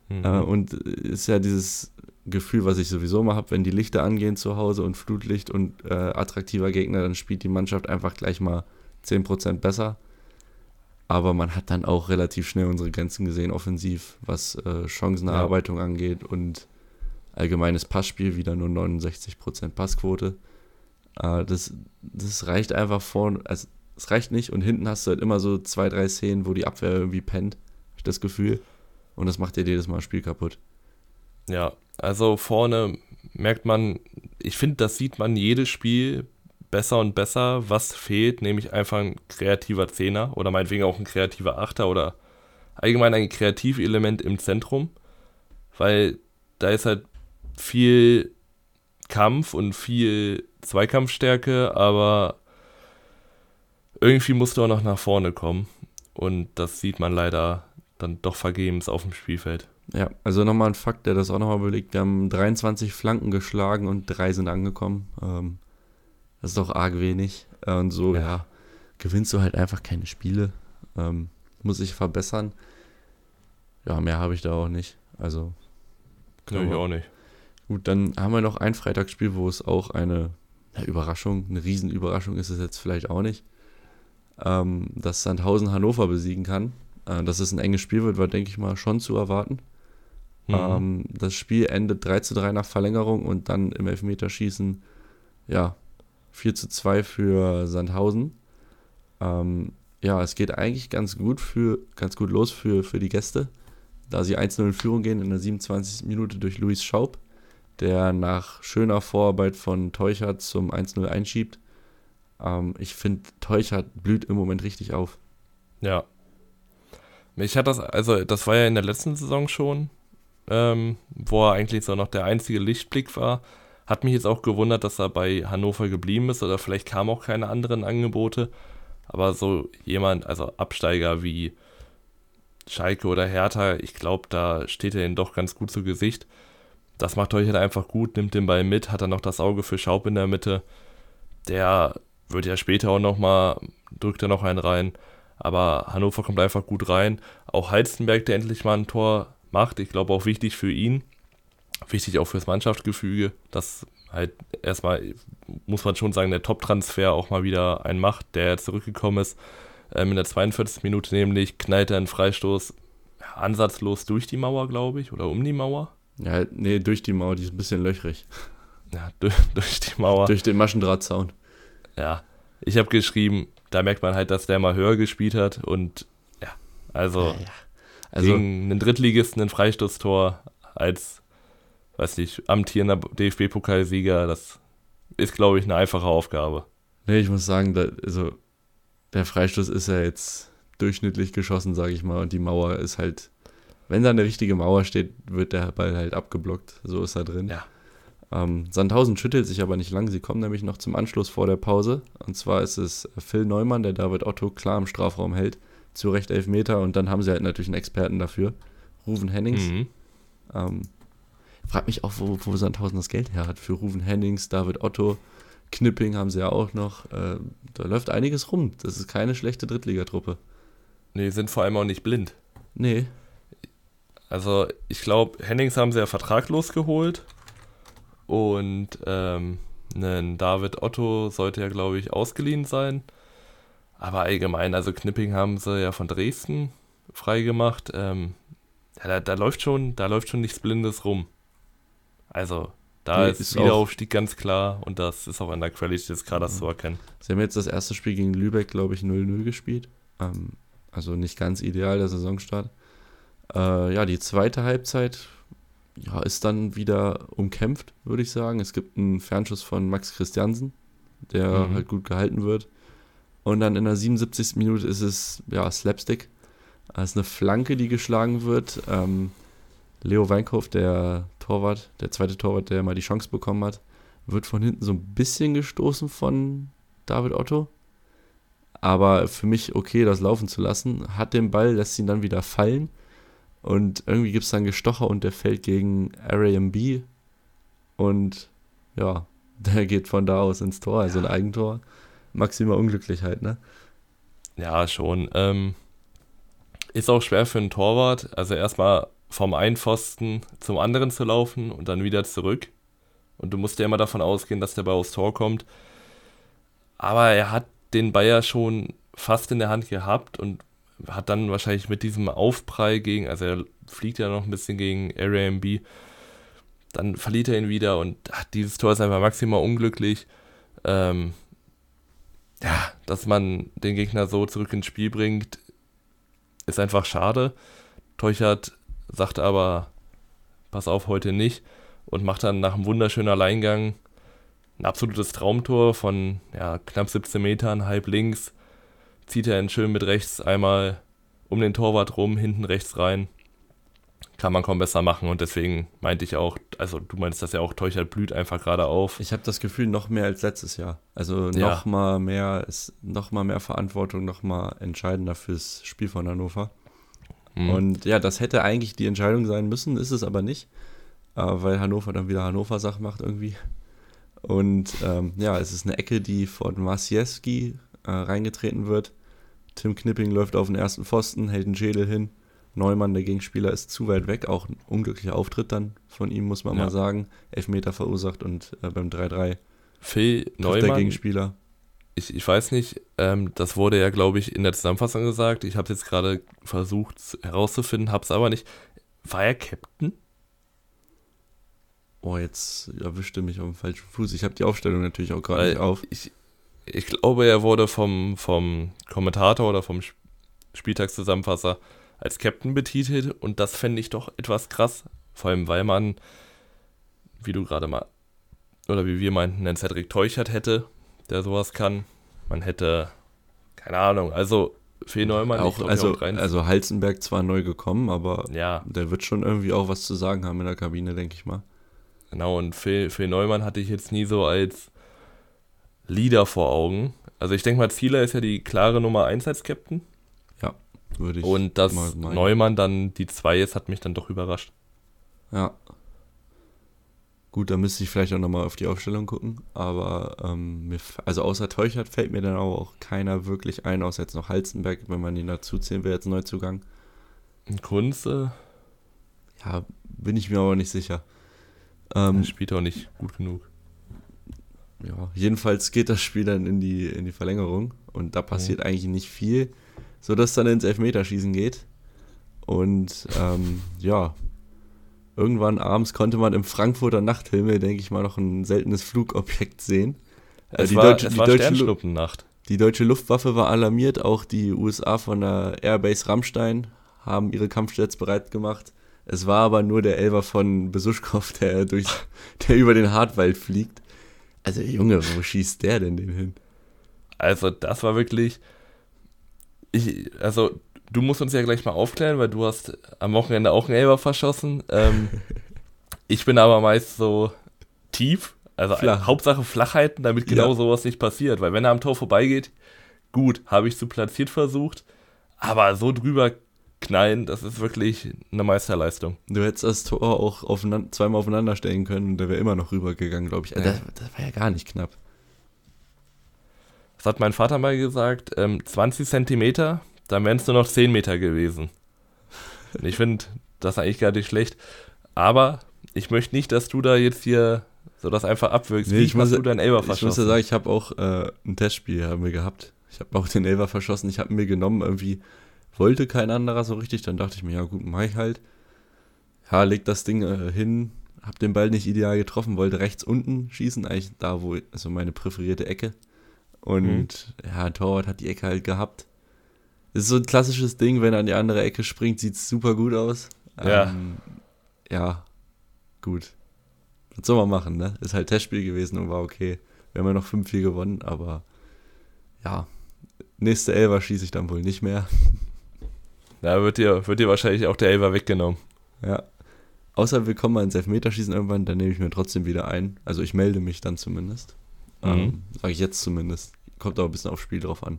S1: Mhm.
S2: Äh, und ist ja dieses Gefühl, was ich sowieso mal habe, wenn die Lichter angehen zu Hause und Flutlicht und äh, attraktiver Gegner, dann spielt die Mannschaft einfach gleich mal 10% besser. Aber man hat dann auch relativ schnell unsere Grenzen gesehen, offensiv, was äh, Chancenerarbeitung angeht und allgemeines Passspiel wieder nur 69% Passquote. Äh, das, das reicht einfach vorne, also es reicht nicht und hinten hast du halt immer so zwei, drei Szenen, wo die Abwehr irgendwie pennt, hab ich das Gefühl. Und das macht dir jedes Mal das Spiel kaputt.
S1: Ja, also vorne merkt man, ich finde, das sieht man jedes Spiel besser und besser, was fehlt, nämlich einfach ein kreativer Zehner oder meinetwegen auch ein kreativer Achter oder allgemein ein Kreativelement im Zentrum, weil da ist halt viel Kampf und viel Zweikampfstärke, aber irgendwie musst du auch noch nach vorne kommen und das sieht man leider dann doch vergebens auf dem Spielfeld.
S2: Ja, also nochmal ein Fakt, der das auch nochmal belegt. Wir haben 23 Flanken geschlagen und drei sind angekommen. Ähm, das ist doch arg wenig. Und so, ja, ja gewinnst du halt einfach keine Spiele. Ähm, muss ich verbessern. Ja, mehr habe ich da auch nicht. Also.
S1: Glaube ich auch nicht.
S2: Gut, dann haben wir noch ein Freitagsspiel, wo es auch eine, eine Überraschung, eine Riesenüberraschung ist es jetzt vielleicht auch nicht, ähm, dass Sandhausen Hannover besiegen kann. Äh, dass es ein enges Spiel wird, war, denke ich mal, schon zu erwarten. Mhm. Ähm, das Spiel endet 3 zu 3 nach Verlängerung und dann im Elfmeterschießen, ja, 4 zu 2 für Sandhausen. Ähm, ja, es geht eigentlich ganz gut für, ganz gut los für, für die Gäste, da sie 1-0 in Führung gehen in der 27. Minute durch Luis Schaub, der nach schöner Vorarbeit von Teuchert zum 1-0 einschiebt. Ähm, ich finde, Teuchert blüht im Moment richtig auf.
S1: Ja. Mich hat das, also das war ja in der letzten Saison schon, ähm, wo er eigentlich so noch der einzige Lichtblick war. Hat mich jetzt auch gewundert, dass er bei Hannover geblieben ist oder vielleicht kamen auch keine anderen Angebote. Aber so jemand, also Absteiger wie Schalke oder Hertha, ich glaube, da steht er ihnen doch ganz gut zu Gesicht. Das macht euch halt einfach gut, nimmt den Ball mit, hat dann noch das Auge für Schaub in der Mitte. Der wird ja später auch nochmal, drückt er noch einen rein. Aber Hannover kommt einfach gut rein. Auch Heizenberg, der endlich mal ein Tor macht. Ich glaube auch wichtig für ihn. Wichtig auch fürs Mannschaftsgefüge, dass halt erstmal, muss man schon sagen, der Top-Transfer auch mal wieder einen macht, der zurückgekommen ist. Ähm, in der 42. Minute nämlich knallt er einen Freistoß ansatzlos durch die Mauer, glaube ich, oder um die Mauer.
S2: Ja, nee, durch die Mauer, die ist ein bisschen löchrig.
S1: Ja, durch, durch die Mauer.
S2: Durch den Maschendrahtzaun.
S1: Ja, ich habe geschrieben, da merkt man halt, dass der mal höher gespielt hat und ja, also, ja, ja. also gegen einen Drittligisten ein Freistoßtor als, weiß nicht, amtierender DFB-Pokalsieger, das ist, glaube ich, eine einfache Aufgabe.
S2: Nee, ich muss sagen, da, also der Freistoß ist ja jetzt durchschnittlich geschossen, sage ich mal, und die Mauer ist halt, wenn da eine richtige Mauer steht, wird der Ball halt abgeblockt. So ist er drin.
S1: Ja.
S2: Ähm, Sandhausen schüttelt sich aber nicht lang. Sie kommen nämlich noch zum Anschluss vor der Pause. Und zwar ist es Phil Neumann, der David Otto klar im Strafraum hält. Zu Recht elf Meter. Und dann haben sie halt natürlich einen Experten dafür. Ruven Hennings. Mhm. Ähm, frag mich auch, wo, wo Sandhausen das Geld her hat. Für Ruven Hennings, David Otto, Knipping haben sie ja auch noch. Äh, da läuft einiges rum. Das ist keine schlechte Drittligatruppe.
S1: Nee, sind vor allem auch nicht blind.
S2: Nee.
S1: Also, ich glaube, Hennings haben sie ja vertraglos geholt. Und ähm, ein David Otto sollte ja, glaube ich, ausgeliehen sein. Aber allgemein, also Knipping haben sie ja von Dresden freigemacht. Ähm, ja, da, da, läuft schon, da läuft schon nichts Blindes rum. Also, da nee, ist, ist Wiederaufstieg ganz klar und das ist auch an der Qualität des Kaders ja. zu erkennen.
S2: Sie haben jetzt das erste Spiel gegen Lübeck, glaube ich, 0-0 gespielt. Ähm, also nicht ganz ideal der Saisonstart. Äh, ja, die zweite Halbzeit ja, ist dann wieder umkämpft, würde ich sagen. Es gibt einen Fernschuss von Max Christiansen, der mhm. halt gut gehalten wird. Und dann in der 77. Minute ist es ja Slapstick. Es ist eine Flanke, die geschlagen wird. Ähm, Leo Weinkauf, der Torwart, der zweite Torwart, der mal die Chance bekommen hat, wird von hinten so ein bisschen gestoßen von David Otto. Aber für mich okay, das laufen zu lassen. Hat den Ball, lässt ihn dann wieder fallen und irgendwie gibt es dann Gestocher und der fällt gegen RAMB. Und ja, der geht von da aus ins Tor, also ja. ein Eigentor. Maximal unglücklich halt, ne?
S1: Ja, schon. Ähm, ist auch schwer für einen Torwart. Also erstmal vom einen Pfosten zum anderen zu laufen und dann wieder zurück. Und du musst ja immer davon ausgehen, dass der Ball aufs Tor kommt. Aber er hat den Bayer schon fast in der Hand gehabt und hat dann wahrscheinlich mit diesem Aufprall gegen, also er fliegt ja noch ein bisschen gegen Airbnb, dann verliert er ihn wieder und ach, dieses Tor ist einfach maximal unglücklich. Ähm, ja, dass man den Gegner so zurück ins Spiel bringt, ist einfach schade. Teuchert sagt aber, pass auf, heute nicht und macht dann nach einem wunderschönen Alleingang ein absolutes Traumtor von ja, knapp 17 Metern, halb links. Zieht er ihn schön mit rechts einmal um den Torwart rum, hinten rechts rein. Kann man kaum besser machen und deswegen meinte ich auch, also du meinst das ja auch, Teuchert blüht einfach gerade auf.
S2: Ich habe das Gefühl, noch mehr als letztes Jahr. Also ja. noch mal mehr, ist noch mal mehr Verantwortung, noch mal entscheidender fürs Spiel von Hannover. Mhm. Und ja, das hätte eigentlich die Entscheidung sein müssen, ist es aber nicht, äh, weil Hannover dann wieder Hannover-Sache macht irgendwie. Und ähm, ja, es ist eine Ecke, die von Masiewski äh, reingetreten wird. Tim Knipping läuft auf den ersten Pfosten, hält den Schädel hin. Neumann, der Gegenspieler, ist zu weit weg. Auch ein unglücklicher Auftritt dann von ihm, muss man ja. mal sagen. Elfmeter verursacht und äh, beim 3-3
S1: Phil Neumann,
S2: der Gegenspieler.
S1: Ich, ich weiß nicht, ähm, das wurde ja, glaube ich, in der Zusammenfassung gesagt. Ich habe es jetzt gerade versucht herauszufinden, habe es aber nicht. War er Captain?
S2: Oh, jetzt erwischte mich auf dem falschen Fuß. Ich habe die Aufstellung natürlich auch gerade nicht auf.
S1: Ich, ich glaube, er wurde vom, vom Kommentator oder vom Spieltagszusammenfasser als Captain betitelt und das fände ich doch etwas krass. Vor allem, weil man, wie du gerade mal, oder wie wir meinten, einen Cedric Teuchert hätte, der sowas kann. Man hätte, keine Ahnung, also Fee Neumann
S2: auch, glaub, also, also Halzenberg zwar neu gekommen, aber
S1: ja.
S2: der wird schon irgendwie auch was zu sagen haben in der Kabine, denke ich mal.
S1: Genau, und Phil, Phil Neumann hatte ich jetzt nie so als Leader vor Augen. Also ich denke mal, Zieler ist ja die klare Nummer 1 als Captain.
S2: Ja, würde ich.
S1: Und dass Neumann dann die 2 ist, hat mich dann doch überrascht.
S2: Ja. Gut, da müsste ich vielleicht auch nochmal auf die Aufstellung gucken. Aber ähm, mir, also außer Teuchert fällt mir dann auch keiner wirklich ein, außer jetzt noch Halzenberg, wenn man ihn dazu zählen will, jetzt Neuzugang.
S1: Kunze?
S2: Ja, bin ich mir aber nicht sicher.
S1: Ähm, spielt auch nicht gut genug.
S2: Ja, jedenfalls geht das Spiel dann in die, in die Verlängerung und da passiert mhm. eigentlich nicht viel, sodass dann ins Elfmeterschießen geht. Und ähm, ja, irgendwann abends konnte man im Frankfurter Nachthimmel, denke ich mal, noch ein seltenes Flugobjekt sehen.
S1: Äh, es die war, deutsche, es die war deutsche
S2: Die deutsche Luftwaffe war alarmiert, auch die USA von der Airbase Rammstein haben ihre Kampfjets bereit gemacht. Es war aber nur der Elver von Besuschkow, der, durch, der über den Hartwald fliegt. Also Junge, wo schießt der denn den hin?
S1: Also das war wirklich... Ich, also du musst uns ja gleich mal aufklären, weil du hast am Wochenende auch einen Elber verschossen. Ähm, ich bin aber meist so tief, also Flach. Hauptsache Flachheiten, damit genau ja. sowas nicht passiert. Weil wenn er am Tor vorbeigeht, gut, habe ich zu platziert versucht, aber so drüber knallen, das ist wirklich eine Meisterleistung.
S2: Du hättest das Tor auch aufeinander, zweimal aufeinander stellen können und der wäre immer noch rübergegangen, glaube ich. Ja. Das, das, war ja gar nicht knapp.
S1: Das hat mein Vater mal gesagt, ähm, 20 Zentimeter, dann wären es nur noch 10 Meter gewesen. ich finde das eigentlich gar nicht schlecht. Aber ich möchte nicht, dass du da jetzt hier so das einfach abwirkst.
S2: Nee, Wie ich muss, du deinen Elber verschossen? Ich muss ja sagen, ich habe auch äh, ein Testspiel haben wir gehabt. Ich habe auch den Elber verschossen. Ich habe mir genommen irgendwie wollte kein anderer so richtig. Dann dachte ich mir, ja gut, mach ich halt. Ja, leg das Ding äh, hin, hab den Ball nicht ideal getroffen, wollte rechts unten schießen, eigentlich da, wo, also meine präferierte Ecke. Und mhm. ja, Torwart hat die Ecke halt gehabt. Das ist so ein klassisches Ding, wenn er an die andere Ecke springt, sieht es super gut aus.
S1: Ja. Ähm,
S2: ja, gut. Was soll man machen, ne? Ist halt Testspiel gewesen und war okay. Wir haben ja noch 5-4 gewonnen, aber ja, nächste Elfer schieße ich dann wohl nicht mehr.
S1: Da wird dir, wird dir wahrscheinlich auch der Elfer weggenommen.
S2: Ja. Außer wir kommen mal ins Elfmeterschießen irgendwann, dann nehme ich mir trotzdem wieder ein. Also ich melde mich dann zumindest. Mhm. Ähm, Sage ich jetzt zumindest. Kommt auch ein bisschen aufs Spiel drauf an.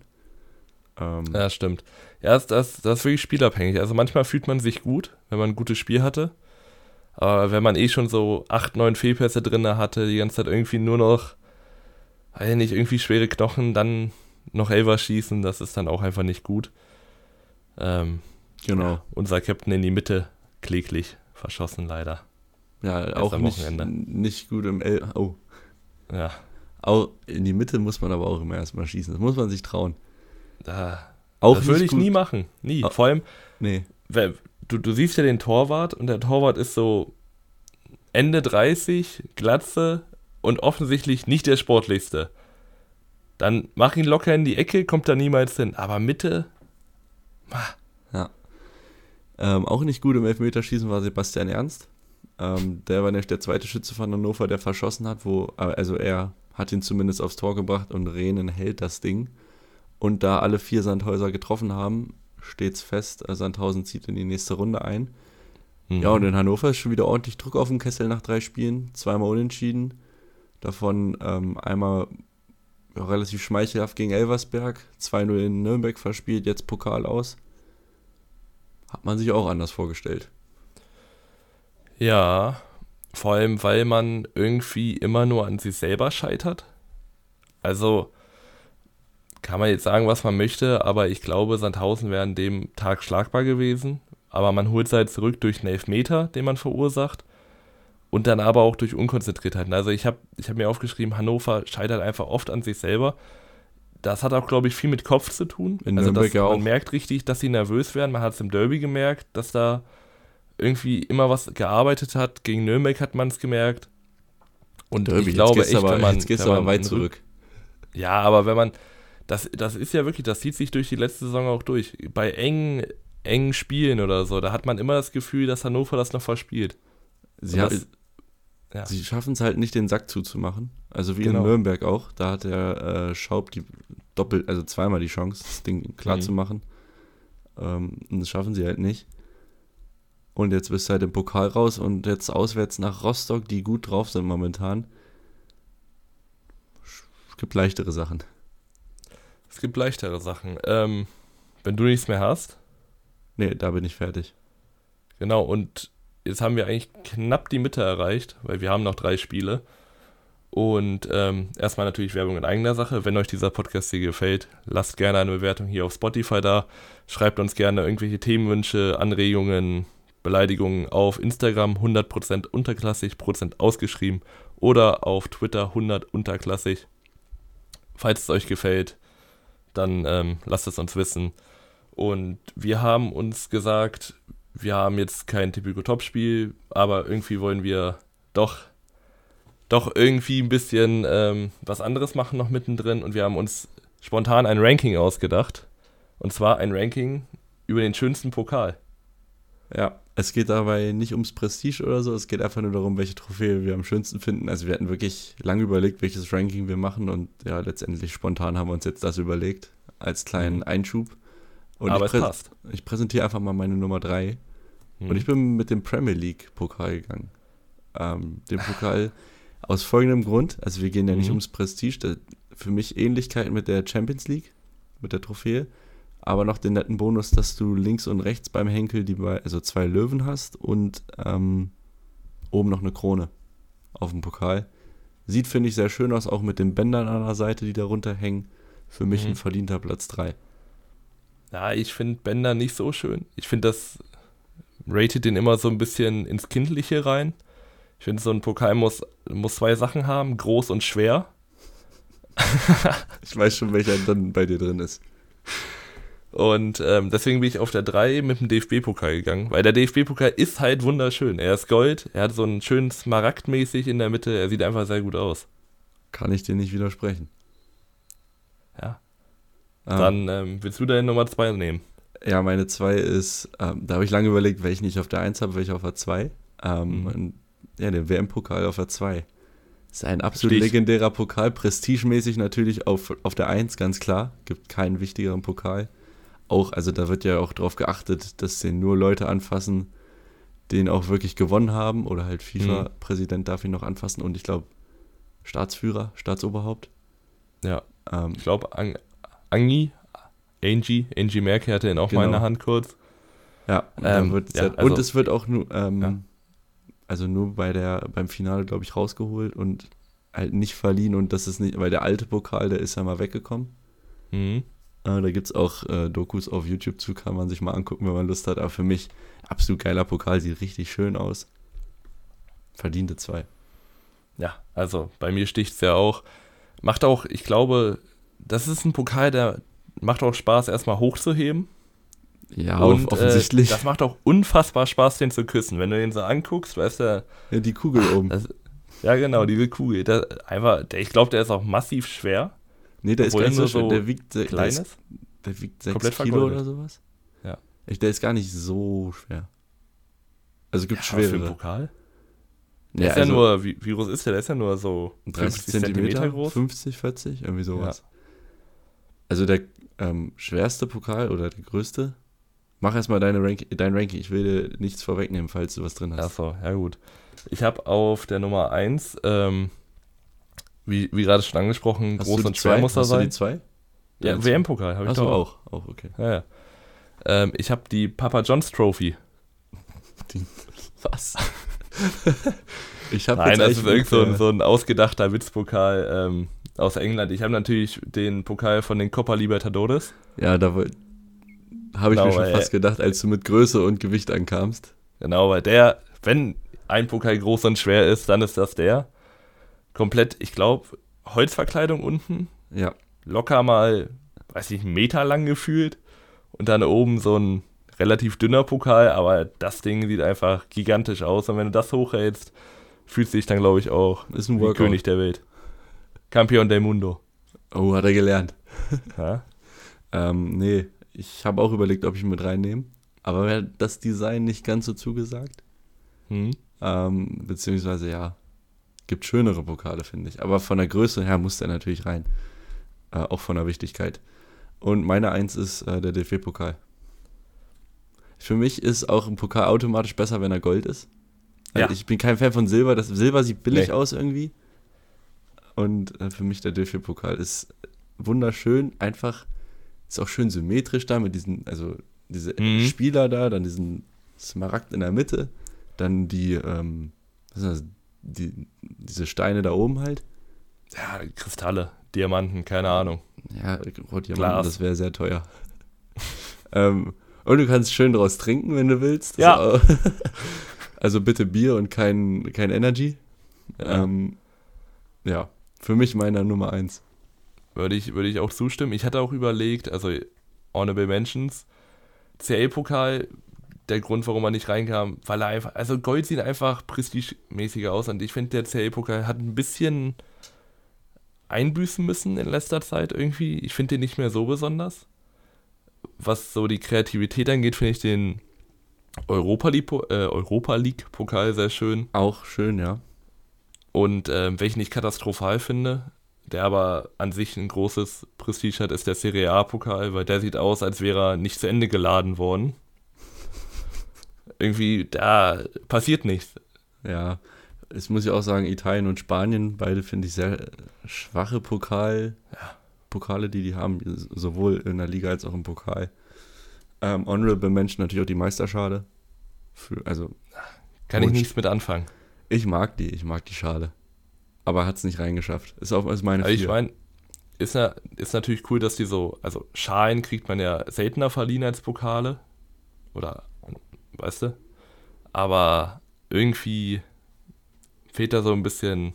S1: Ähm, ja, stimmt. Ja, das, das, das ist wirklich spielabhängig. Also manchmal fühlt man sich gut, wenn man ein gutes Spiel hatte. Aber wenn man eh schon so acht, neun Fehlpässe drin hatte, die ganze Zeit irgendwie nur noch, weiß nicht, irgendwie schwere Knochen, dann noch Elfer schießen, das ist dann auch einfach nicht gut. Ähm, genau. Ja, unser Captain in die Mitte kläglich verschossen, leider.
S2: Ja, Erst auch nicht, nicht gut im L. Oh.
S1: Ja.
S2: Auch in die Mitte muss man aber auch immer erstmal schießen. Das muss man sich trauen.
S1: Da, auch das würde ich gut. nie machen. Nie. Oh, Vor allem,
S2: nee.
S1: du, du siehst ja den Torwart und der Torwart ist so Ende 30, Glatze und offensichtlich nicht der sportlichste. Dann mach ihn locker in die Ecke, kommt da niemals hin. Aber Mitte.
S2: Ähm, auch nicht gut im Elfmeterschießen war Sebastian Ernst. Ähm, der war nämlich der zweite Schütze von Hannover, der verschossen hat, wo, äh, also er hat ihn zumindest aufs Tor gebracht und Rehnen hält das Ding. Und da alle vier Sandhäuser getroffen haben, steht's fest, äh, Sandhausen zieht in die nächste Runde ein. Mhm. Ja, und in Hannover ist schon wieder ordentlich Druck auf dem Kessel nach drei Spielen, zweimal unentschieden. Davon ähm, einmal relativ schmeichelhaft gegen Elversberg, 2-0 in Nürnberg verspielt, jetzt Pokal aus. Hat man sich auch anders vorgestellt.
S1: Ja, vor allem, weil man irgendwie immer nur an sich selber scheitert. Also kann man jetzt sagen, was man möchte, aber ich glaube, Sandhausen wäre an dem Tag schlagbar gewesen. Aber man holt es halt zurück durch einen Elfmeter, den man verursacht. Und dann aber auch durch Unkonzentriertheiten. Also ich habe ich hab mir aufgeschrieben, Hannover scheitert einfach oft an sich selber. Das hat auch, glaube ich, viel mit Kopf zu tun. In also das, man merkt richtig, dass sie nervös werden. Man hat es im Derby gemerkt, dass da irgendwie immer was gearbeitet hat. Gegen Nürnberg hat man es gemerkt. Und Derby, ich glaube echt, aber, wenn man,
S2: jetzt gehst du aber weit zurück.
S1: Ja, aber wenn man, das, das ist ja wirklich, das zieht sich durch die letzte Saison auch durch. Bei engen, engen Spielen oder so, da hat man immer das Gefühl, dass Hannover das noch verspielt.
S2: Sie, das, ja. sie schaffen es halt nicht, den Sack zuzumachen. Also wie genau. in Nürnberg auch. Da hat der äh, Schaub die doppelt, also zweimal die Chance, das Ding klar mhm. zu machen. Ähm, und das schaffen sie halt nicht. Und jetzt bist du halt im Pokal raus und jetzt auswärts nach Rostock, die gut drauf sind momentan. Es gibt leichtere Sachen.
S1: Es gibt leichtere Sachen. Ähm, wenn du nichts mehr hast.
S2: Nee, da bin ich fertig.
S1: Genau, und jetzt haben wir eigentlich knapp die Mitte erreicht, weil wir haben noch drei Spiele. Und ähm, erstmal natürlich Werbung in eigener Sache. Wenn euch dieser Podcast hier gefällt, lasst gerne eine Bewertung hier auf Spotify da. Schreibt uns gerne irgendwelche Themenwünsche, Anregungen, Beleidigungen auf Instagram 100% unterklassig, Prozent ausgeschrieben oder auf Twitter 100 unterklassig. Falls es euch gefällt, dann ähm, lasst es uns wissen. Und wir haben uns gesagt, wir haben jetzt kein typico Top-Spiel, aber irgendwie wollen wir doch, doch irgendwie ein bisschen ähm, was anderes machen noch mittendrin und wir haben uns spontan ein Ranking ausgedacht. Und zwar ein Ranking über den schönsten Pokal.
S2: Ja, es geht dabei nicht ums Prestige oder so, es geht einfach nur darum, welche Trophäe wir am schönsten finden. Also wir hatten wirklich lange überlegt, welches Ranking wir machen und ja, letztendlich spontan haben wir uns jetzt das überlegt, als kleinen mhm. Einschub. Und Aber ich passt. Ich präsentiere einfach mal meine Nummer 3. Mhm. Und ich bin mit dem Premier League Pokal gegangen. Ähm, den Pokal aus folgendem Grund, also wir gehen ja nicht mhm. ums Prestige, für mich Ähnlichkeit mit der Champions League, mit der Trophäe, aber noch den netten Bonus, dass du links und rechts beim Henkel die also zwei Löwen hast und ähm, oben noch eine Krone auf dem Pokal. Sieht, finde ich, sehr schön aus, auch mit den Bändern an der Seite, die darunter hängen. Für mich mhm. ein verdienter Platz 3.
S1: Ja, ich finde Bänder nicht so schön. Ich finde, das rated den immer so ein bisschen ins Kindliche rein. Ich finde, so ein Pokal muss, muss zwei Sachen haben, groß und schwer.
S2: ich weiß schon, welcher dann bei dir drin ist.
S1: Und ähm, deswegen bin ich auf der 3 mit dem DFB-Pokal gegangen, weil der DFB-Pokal ist halt wunderschön. Er ist Gold, er hat so einen schönen Smaragd-mäßig in der Mitte, er sieht einfach sehr gut aus.
S2: Kann ich dir nicht widersprechen.
S1: Ja. Ah. Dann ähm, willst du deine Nummer 2 nehmen?
S2: Ja, meine 2 ist, ähm, da habe ich lange überlegt, welche ich auf der 1 habe, welche auf der 2. Ähm, mhm. Ja, der WM-Pokal auf der 2. Ist ein absolut Stich. legendärer Pokal, prestigemäßig natürlich auf, auf der 1, ganz klar. Gibt keinen wichtigeren Pokal. Auch, also da wird ja auch darauf geachtet, dass den nur Leute anfassen, den auch wirklich gewonnen haben. Oder halt FIFA-Präsident mhm. darf ihn noch anfassen. Und ich glaube, Staatsführer, Staatsoberhaupt.
S1: Ja. Ähm, ich glaube, Ang Angi, Angie, Angie Merkel hatte ihn auch genau. mal in der Hand kurz.
S2: Ja, ähm, wird ja also, und es wird auch nur, ähm, ja. Also nur bei der, beim Finale, glaube ich, rausgeholt und halt nicht verliehen und das ist nicht, weil der alte Pokal, der ist ja mal weggekommen. Mhm. Äh, da gibt es auch äh, Dokus auf YouTube zu, kann man sich mal angucken, wenn man Lust hat. Aber für mich absolut geiler Pokal, sieht richtig schön aus. Verdiente zwei.
S1: Ja, also bei mir sticht es ja auch. Macht auch, ich glaube, das ist ein Pokal, der macht auch Spaß, erstmal hochzuheben.
S2: Ja,
S1: und
S2: off- offensichtlich.
S1: Äh, das macht auch unfassbar Spaß, den zu küssen. Wenn du den so anguckst, weißt du,
S2: ja, die Kugel oben.
S1: das, ja genau, diese Kugel. Der, einfach, der, ich glaube, der ist auch massiv schwer.
S2: Nee, der ist gar nicht so schwer. Der wiegt, der,
S1: Kleines.
S2: ist, der wiegt 6
S1: Komplett
S2: Kilo oder sowas.
S1: Ja.
S2: Der ist gar nicht so schwer. Also es gibt
S1: Ja, für einen. Pokal. Der
S2: Ja,
S1: ist ja
S2: also
S1: nur, wie, wie groß ist der? Der ist ja nur so
S2: 30
S1: 50
S2: Zentimeter,
S1: groß.
S2: 50, 40, irgendwie sowas. Also der ähm, schwerste Pokal oder der größte. Mach erstmal deine Rank dein Ranking. Ich will dir nichts vorwegnehmen, falls du was drin hast.
S1: Achso, ja gut. Ich habe auf der Nummer 1, ähm, wie, wie gerade schon angesprochen,
S2: Hast
S1: groß
S2: die
S1: und schwer muss er
S2: Hast du
S1: sein.
S2: die zwei?
S1: Ja,
S2: Eins.
S1: WM-Pokal habe ich
S2: Achso,
S1: doch auch.
S2: auch. Auch, okay.
S1: Ja, ja. Ähm, ich habe die Papa John's Trophy.
S2: Was? ich habe
S1: Nein, das ist irgend so, ein-
S2: äh,
S1: so ein ausgedachter Witzpokal ähm, aus England. Ich habe natürlich den Pokal von den Copa Libertadores.
S2: Ja, da habe ich
S1: Genau,
S2: mir schon fast gedacht, als du mit Größe und Gewicht ankamst.
S1: Genau, weil der, wenn ein Pokal groß und schwer ist, dann ist das der. Komplett, ich glaube, Holzverkleidung unten,
S2: Ja.
S1: locker mal, weiß ich, einen Meter lang gefühlt. Und dann oben so ein relativ dünner Pokal, aber das Ding sieht einfach gigantisch aus. Und wenn du das hochhältst, fühlst du dich dann, glaube ich, auch
S2: Ist ein
S1: wie
S2: Workout.
S1: König der Welt. Campeon del Mundo.
S2: Oh, hat er gelernt.
S1: Ja?
S2: Ähm, nee, ich habe auch überlegt, ob ich ihn mit reinnehme. Aber mir hat das Design nicht ganz so zugesagt.
S1: Hm?
S2: Ähm, beziehungsweise ja, gibt schönere Pokale, finde ich. Aber von der Größe her muss der natürlich rein. Äh, auch von der Wichtigkeit. Und meine Eins ist äh, der DFB-Pokal. Für mich ist auch ein Pokal automatisch besser, wenn er Gold ist. Also
S1: Ja.
S2: Ich bin kein Fan von Silber. Das Silber sieht billig
S1: Nee.
S2: aus irgendwie. Und äh, für mich der DFB-Pokal ist wunderschön. Einfach ist auch schön symmetrisch da mit diesen, also diese
S1: Mhm.
S2: Spieler da, dann diesen Smaragd in der Mitte, dann die, ähm, was ist das, die, diese Steine da oben halt.
S1: Ja, Kristalle, Diamanten, keine Ahnung.
S2: Ja, Rotdiamanten,
S1: Glas.
S2: das wäre sehr teuer. ähm, und du kannst schön draus trinken, wenn du willst. Das
S1: Ja.
S2: also bitte Bier und kein, kein Energy.
S1: Ja.
S2: Ähm, ja, für mich meiner Nummer eins.
S1: Würde ich, würde ich auch zustimmen. Ich hatte auch überlegt, also Honorable Mentions, CL-Pokal, der Grund, warum er nicht reinkam, weil er einfach, also Gold sieht einfach prestigemäßiger aus und ich finde, der CL-Pokal hat ein bisschen einbüßen müssen in letzter Zeit irgendwie. Ich finde den nicht mehr so besonders. Was so die Kreativität angeht, finde ich den Europa League, äh, Europa League sehr schön.
S2: Auch schön, ja.
S1: Und ähm, welchen ich katastrophal finde, der aber an sich ein großes Prestige hat, ist der Serie A-Pokal, weil der sieht aus, als wäre er nicht zu Ende geladen worden. Irgendwie, da passiert nichts.
S2: Ja, es muss ich auch sagen, Italien und Spanien, beide finde ich sehr schwache Pokal, Pokale, die die haben, sowohl in der Liga als auch im Pokal. Ähm, Honorable Mention natürlich auch die Meisterschale. Für, also,
S1: Kann ich nichts mit anfangen.
S2: ich mag die, ich mag die Schale. Aber hat es nicht reingeschafft. Ist auch ist meine
S1: Aber ich meine, ist, na, ist natürlich cool, dass die so, also Schalen kriegt man ja seltener verliehen als Pokale. Oder, weißt du? Aber irgendwie fehlt da so ein bisschen,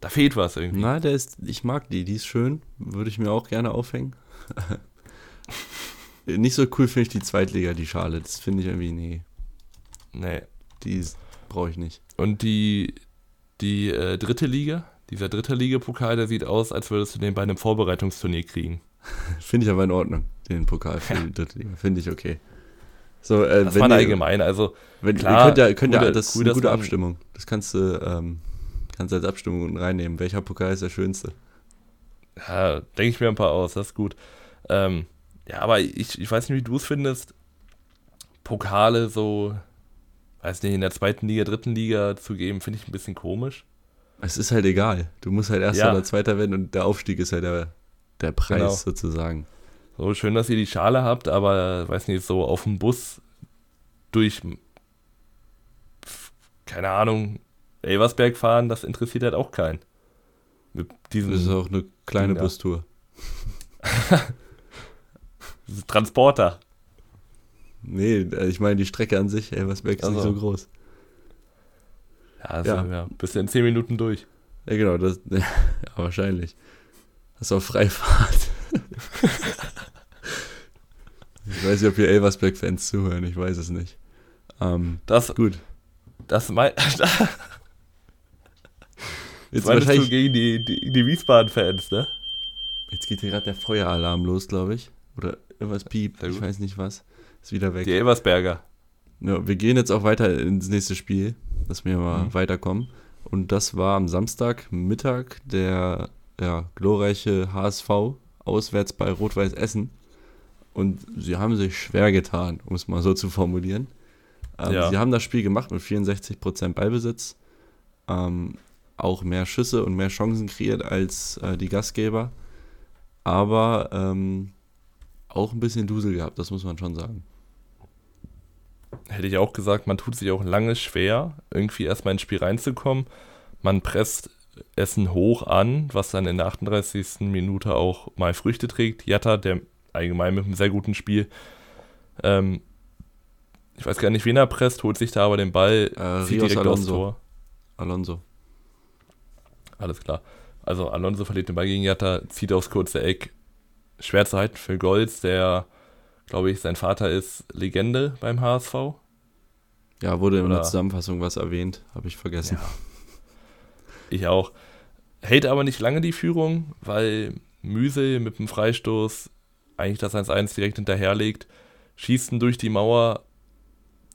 S1: da fehlt was irgendwie.
S2: Na, der ist, ich mag die, die ist schön. Würde ich mir auch gerne aufhängen. nicht so cool finde ich die Zweitliga, die Schale. Das finde ich irgendwie, nee,
S1: Nee.
S2: die brauche ich nicht.
S1: Und die, die äh, dritte Liga, dieser dritte Liga-Pokal, der sieht aus, als würdest du den bei einem Vorbereitungsturnier kriegen.
S2: Finde ich aber in Ordnung, den Pokal für die dritte Liga. Finde ich okay. So, äh,
S1: Das
S2: wenn
S1: war
S2: ihr-
S1: allgemein, also
S2: Wenn,
S1: Klar,
S2: könnt ja, könnt ja, das ist
S1: cool,
S2: eine gute
S1: man-
S2: Abstimmung. Das kannst du, ähm, kannst als Abstimmung unten reinnehmen. Welcher Pokal ist der schönste?
S1: ja, denke ich mir ein paar aus, das ist gut. Ähm, ja, aber ich, ich weiß nicht, wie du es findest, Pokale so, weiß nicht, in der zweiten Liga, dritten Liga zu geben, finde ich ein bisschen komisch.
S2: Es ist halt egal. Du musst halt Erster
S1: Ja.
S2: oder Zweiter werden und der Aufstieg ist halt der, der Preis
S1: Genau.
S2: sozusagen.
S1: So schön, dass ihr die Schale habt, aber weiß nicht, so auf dem Bus durch, keine Ahnung, Elversberg fahren, das interessiert halt auch keinen. Mit diesem
S2: Das ist auch eine kleine. Bustour.
S1: Transporter.
S2: Nee, äh, ich meine die Strecke an sich, Elversberg ist nicht
S1: Also.
S2: so groß.
S1: Ja, also,
S2: Ja.
S1: ja. bist du in 10 Minuten durch.
S2: Ja, genau, das, ja, wahrscheinlich. Hast du auch Freifahrt. Ich weiß nicht, ob hier Elversberg-Fans zuhören, ich weiß es nicht. Ähm,
S1: Das,
S2: gut.
S1: das mein,
S2: Jetzt,
S1: meinst du
S2: wahrscheinlich,
S1: gegen die, die, die Wiesbaden-Fans, ne?
S2: jetzt geht hier gerade der Feueralarm los, glaube ich. Oder irgendwas piept, ich weiß nicht was. Ist wieder weg.
S1: Die Elversberger.
S2: Ja, wir gehen jetzt auch weiter ins nächste Spiel, dass wir mal
S1: Mhm.
S2: weiterkommen. Und das war am Samstag Mittag der ja, glorreiche HSV auswärts bei Rot-Weiß Essen. Und sie haben sich schwer getan, um es mal so zu formulieren. Ähm,
S1: Ja.
S2: Sie haben das Spiel gemacht mit 64% Ballbesitz. Ähm, auch mehr Schüsse und mehr Chancen kreiert als äh, die Gastgeber. Aber ähm, auch ein bisschen Dusel gehabt, das muss man schon sagen.
S1: Hätte ich auch gesagt, man tut sich auch lange schwer, irgendwie erstmal ins Spiel reinzukommen. Man presst Essen hoch an, was dann in der 38. Minute auch mal Früchte trägt. Jatta, der allgemein mit einem sehr guten Spiel, ähm, ich weiß gar nicht, wen er presst, holt sich da aber den Ball,
S2: Äh,
S1: zieht
S2: Rios
S1: direkt aufs
S2: Alonso.
S1: Tor.
S2: Alonso.
S1: Alles klar. Also Alonso verliert den Ball gegen Jatta, zieht aufs kurze Eck. Schwer zu halten für Golds, der, glaube ich, sein Vater ist Legende beim HSV.
S2: Ja, wurde in der
S1: Oder-
S2: Zusammenfassung was erwähnt, habe ich vergessen.
S1: Ich auch. Hält aber nicht lange die Führung, weil Müsel mit dem Freistoß eigentlich das 1-1 direkt hinterherlegt, schießt ihn durch die Mauer.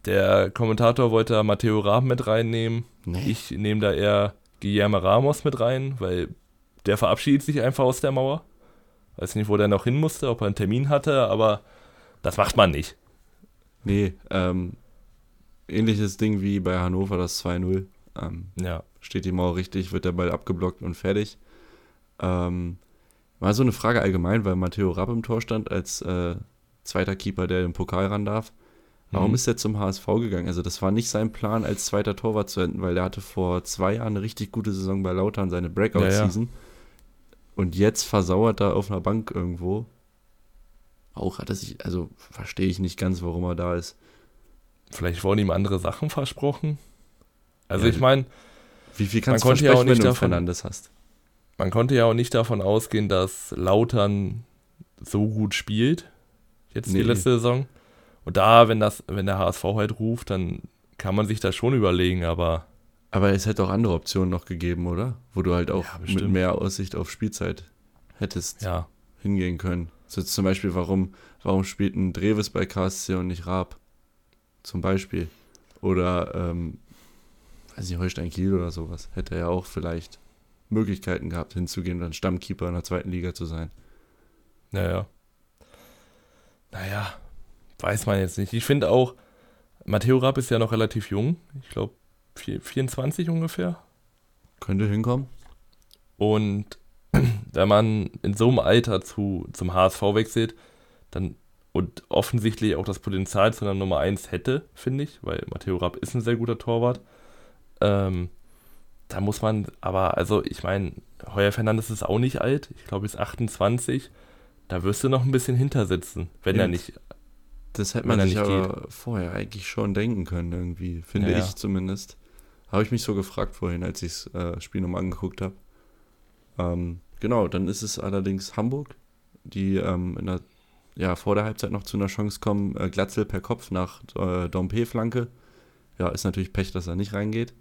S1: Der Kommentator wollte Matteo Rahm mit reinnehmen.
S2: Nee.
S1: Ich nehme da eher Guillermo Ramos mit rein, weil der verabschiedet sich einfach aus der Mauer. Weiß nicht, wo der noch hin musste, ob er einen Termin hatte, aber das macht man nicht.
S2: Nee, ähm, ähnliches Ding wie bei Hannover, das 2-0. Ähm,
S1: Ja.
S2: steht die Mauer richtig, wird der Ball abgeblockt und fertig. Ähm, mal so eine Frage allgemein, weil Matteo Rapp im Tor stand als äh, zweiter Keeper, der den Pokal ran darf. Warum
S1: Mhm.
S2: ist er zum HSV gegangen? Also das war nicht sein Plan, als zweiter Torwart zu enden, weil der hatte vor zwei Jahren eine richtig gute Saison bei Lautern, seine Breakout-Season. Und jetzt versauert er auf einer Bank irgendwo. Auch hat er sich, also verstehe ich nicht ganz, warum er da ist.
S1: Vielleicht wurden ihm andere Sachen versprochen. Also
S2: Ja,
S1: ich meine,
S2: Wie viel
S1: Man
S2: kannst du
S1: konnte ja auch
S2: versprechen, wenn
S1: nicht
S2: du
S1: davon-
S2: Fernandes hast?
S1: man konnte ja auch nicht davon ausgehen, dass Lautern so gut spielt. Jetzt
S2: Nee.
S1: die letzte Saison. Und da, wenn das, wenn der HSV halt ruft, dann kann man sich das schon überlegen, aber
S2: Aber es hätte auch andere Optionen noch gegeben, oder? Wo du halt auch
S1: Ja,
S2: mit mehr Aussicht auf Spielzeit hättest
S1: ja.
S2: hingehen können. So zum Beispiel, warum, warum spielt ein Dreves bei KSC und nicht Raab? Zum Beispiel. Oder, ähm, weiß nicht, Holstein Kiel oder sowas. Hätte er ja auch vielleicht Möglichkeiten gehabt, hinzugehen und dann Stammkeeper in der zweiten Liga zu sein.
S1: Naja. Naja, weiß man jetzt nicht. Ich finde auch, Matteo Rapp ist ja noch relativ jung. Ich glaube, 24 ungefähr.
S2: Könnte hinkommen.
S1: Und wenn man in so einem Alter zu, zum HSV wechselt, dann und offensichtlich auch das Potenzial zu einer Nummer 1 hätte, finde ich, weil Matteo Rapp ist ein sehr guter Torwart. Ähm, da muss man, aber, also ich meine, Heuer Fernandes ist auch nicht alt, ich glaube, ist 28. Da wirst du noch ein bisschen hintersitzen, wenn
S2: Ja.
S1: er nicht.
S2: Das hätte man sich
S1: nicht
S2: aber vorher eigentlich schon denken können, irgendwie. Finde
S1: Ja, ja.
S2: ich zumindest. Habe ich mich so gefragt vorhin, als ich das äh, Spiel nochmal angeguckt habe. Ähm, genau, dann ist es allerdings Hamburg, die ähm, der, ja, vor der Halbzeit noch zu einer Chance kommen. Äh, Glatzel per Kopf nach äh, Dompe-Flanke. Ja, ist natürlich Pech, dass er nicht reingeht.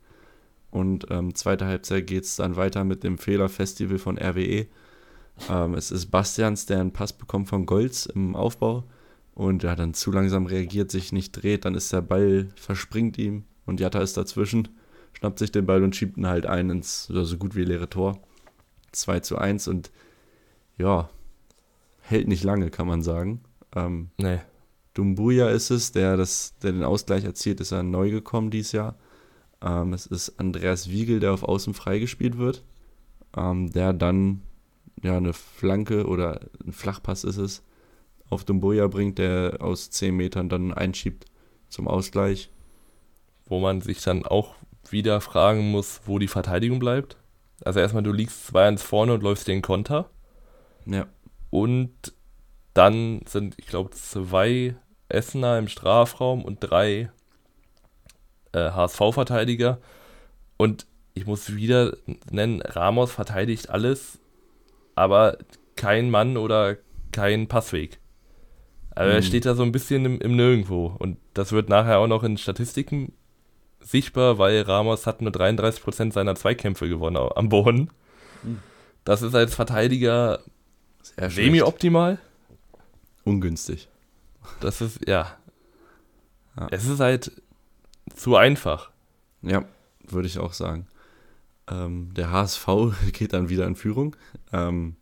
S2: Und ähm, zweite Halbzeit geht es dann weiter mit dem Fehlerfestival von RWE. Ähm, es ist Bastians, der einen Pass bekommt von Golz im Aufbau und ja, dann zu langsam reagiert, sich nicht dreht, dann ist der Ball, verspringt ihm und Jatta ist dazwischen, schnappt sich den Ball und schiebt ihn halt ein ins so gut wie leere Tor. 2 zu 1 und ja, hält nicht lange, kann man sagen. Ähm,
S1: Nee.
S2: Dumbuya ist es, der, das, der den Ausgleich erzielt, ist er neu gekommen dieses Jahr. Ähm, es ist Andreas Wiegel, der auf Außen freigespielt wird, ähm, der dann ja eine Flanke oder ein Flachpass ist es, auf Dumbuya bringt, der aus 10 Metern dann einschiebt zum Ausgleich.
S1: wo man sich dann auch wieder fragen muss, wo die Verteidigung bleibt. Also erstmal, du liegst 2-1 vorne und läufst den Konter.
S2: Ja,
S1: Und dann sind, ich glaube, zwei Essener im Strafraum und drei äh, HSV-Verteidiger. Und ich muss wieder nennen, Ramos verteidigt alles, aber kein Mann oder kein Passweg. Also er
S2: Mhm.
S1: steht da so ein bisschen im, im Nirgendwo. Und das wird nachher auch noch in Statistiken sichtbar, weil Ramos hat nur 33% seiner Zweikämpfe gewonnen am Boden.
S2: Mhm.
S1: Das ist als Verteidiger semi-optimal.
S2: Ungünstig.
S1: Das ist, ja.
S2: Ja.
S1: Es ist halt zu einfach.
S2: Ja, würde ich auch sagen. Ähm, der HSV geht dann wieder in Führung. Ähm,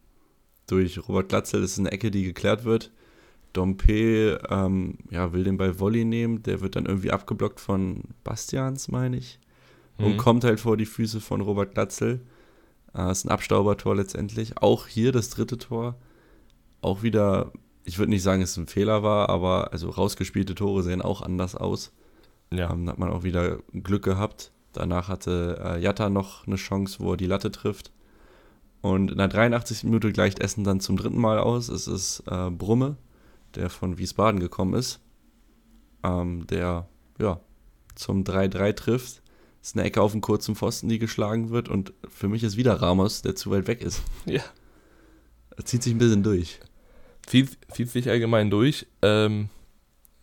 S2: durch Robert Glatzel das ist eine Ecke, die geklärt wird. Dompe ähm, ja, will den bei Volley nehmen. Der wird dann irgendwie abgeblockt von Bastians, meine ich. Und
S1: Mhm.
S2: kommt halt vor die Füße von Robert Glatzel. Äh, ist ein Abstaubertor letztendlich. Auch hier das dritte Tor. Auch wieder, ich würde nicht sagen, es ein Fehler war, aber also rausgespielte Tore sehen auch anders aus.
S1: Ja.
S2: Ähm, da hat man auch wieder Glück gehabt. Danach hatte äh, Jatta noch eine Chance, wo er die Latte trifft. Und in der 83. Minute gleicht Essen dann zum dritten Mal aus. Es ist äh, Brumme, der von Wiesbaden gekommen ist, ähm, der ja zum 3-3 trifft. Ist eine Ecke auf dem kurzen Pfosten, die geschlagen wird. Und für mich ist wieder Ramos, der zu weit weg ist.
S1: Ja.
S2: Er zieht sich ein bisschen durch.
S1: Zieht, zieht sich allgemein durch. Ähm,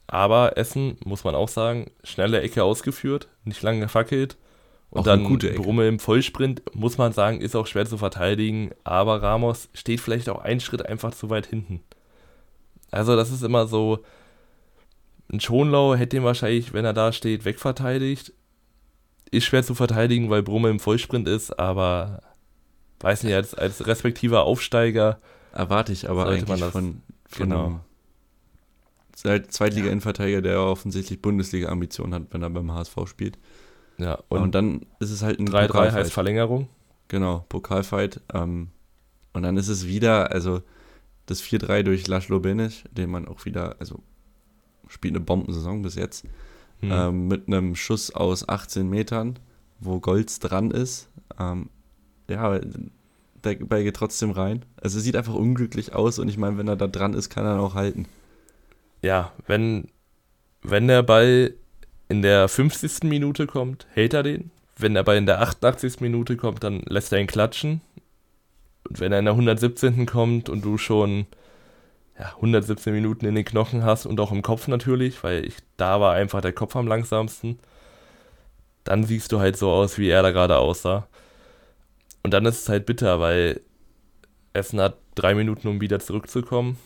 S1: aber Essen, muss man auch sagen, schnelle Ecke ausgeführt, nicht lange gefackelt. Und
S2: Auch
S1: dann
S2: gute Ecke.
S1: Brumme im Vollsprint, muss man sagen, ist auch schwer zu verteidigen. Aber Ramos steht vielleicht auch einen Schritt einfach zu weit hinten. Also, das ist immer so. Ein Schonlau hätte ihn wahrscheinlich, wenn er da steht, wegverteidigt. Ist schwer zu verteidigen, weil Brumme im Vollsprint ist, aber weiß nicht, als, als respektiver Aufsteiger
S2: Erwarte ich aber
S1: Sollte man
S2: eigentlich
S1: das-
S2: von, von
S1: genau.
S2: einem Zweit- Zweitliga-Innenverteidiger, der offensichtlich Bundesliga-Ambitionen hat, wenn er beim HSV spielt.
S1: Ja,
S2: Und,
S1: und,
S2: dann ist es halt ein
S1: 3-3
S2: Pokalfight.
S1: heißt Verlängerung.
S2: Genau, Pokalfight. Ähm, und dann ist es wieder, also das 4-3 durch Laszlo Benic, den man auch wieder, also spielt eine Bombensaison bis jetzt,
S1: Hm.
S2: ähm, mit einem Schuss aus 18 Metern, wo Golds dran ist. Ähm, ja, der Ball geht trotzdem rein. Also es sieht einfach unglücklich aus und ich meine, wenn er da dran ist, kann er auch halten.
S1: ja, wenn, wenn der Ball in der 50. Minute kommt, hält er den. Wenn der Ball in der 88. Minute kommt, dann lässt er ihn klatschen. Und wenn er in der 117. kommt und du schon ja, 117 Minuten in den Knochen hast und auch im Kopf natürlich, weil ich, da war einfach der Kopf am langsamsten, dann siehst du halt so aus, wie er da gerade aussah. Und dann ist es halt bitter, weil Essen hat drei Minuten, um wieder zurückzukommen.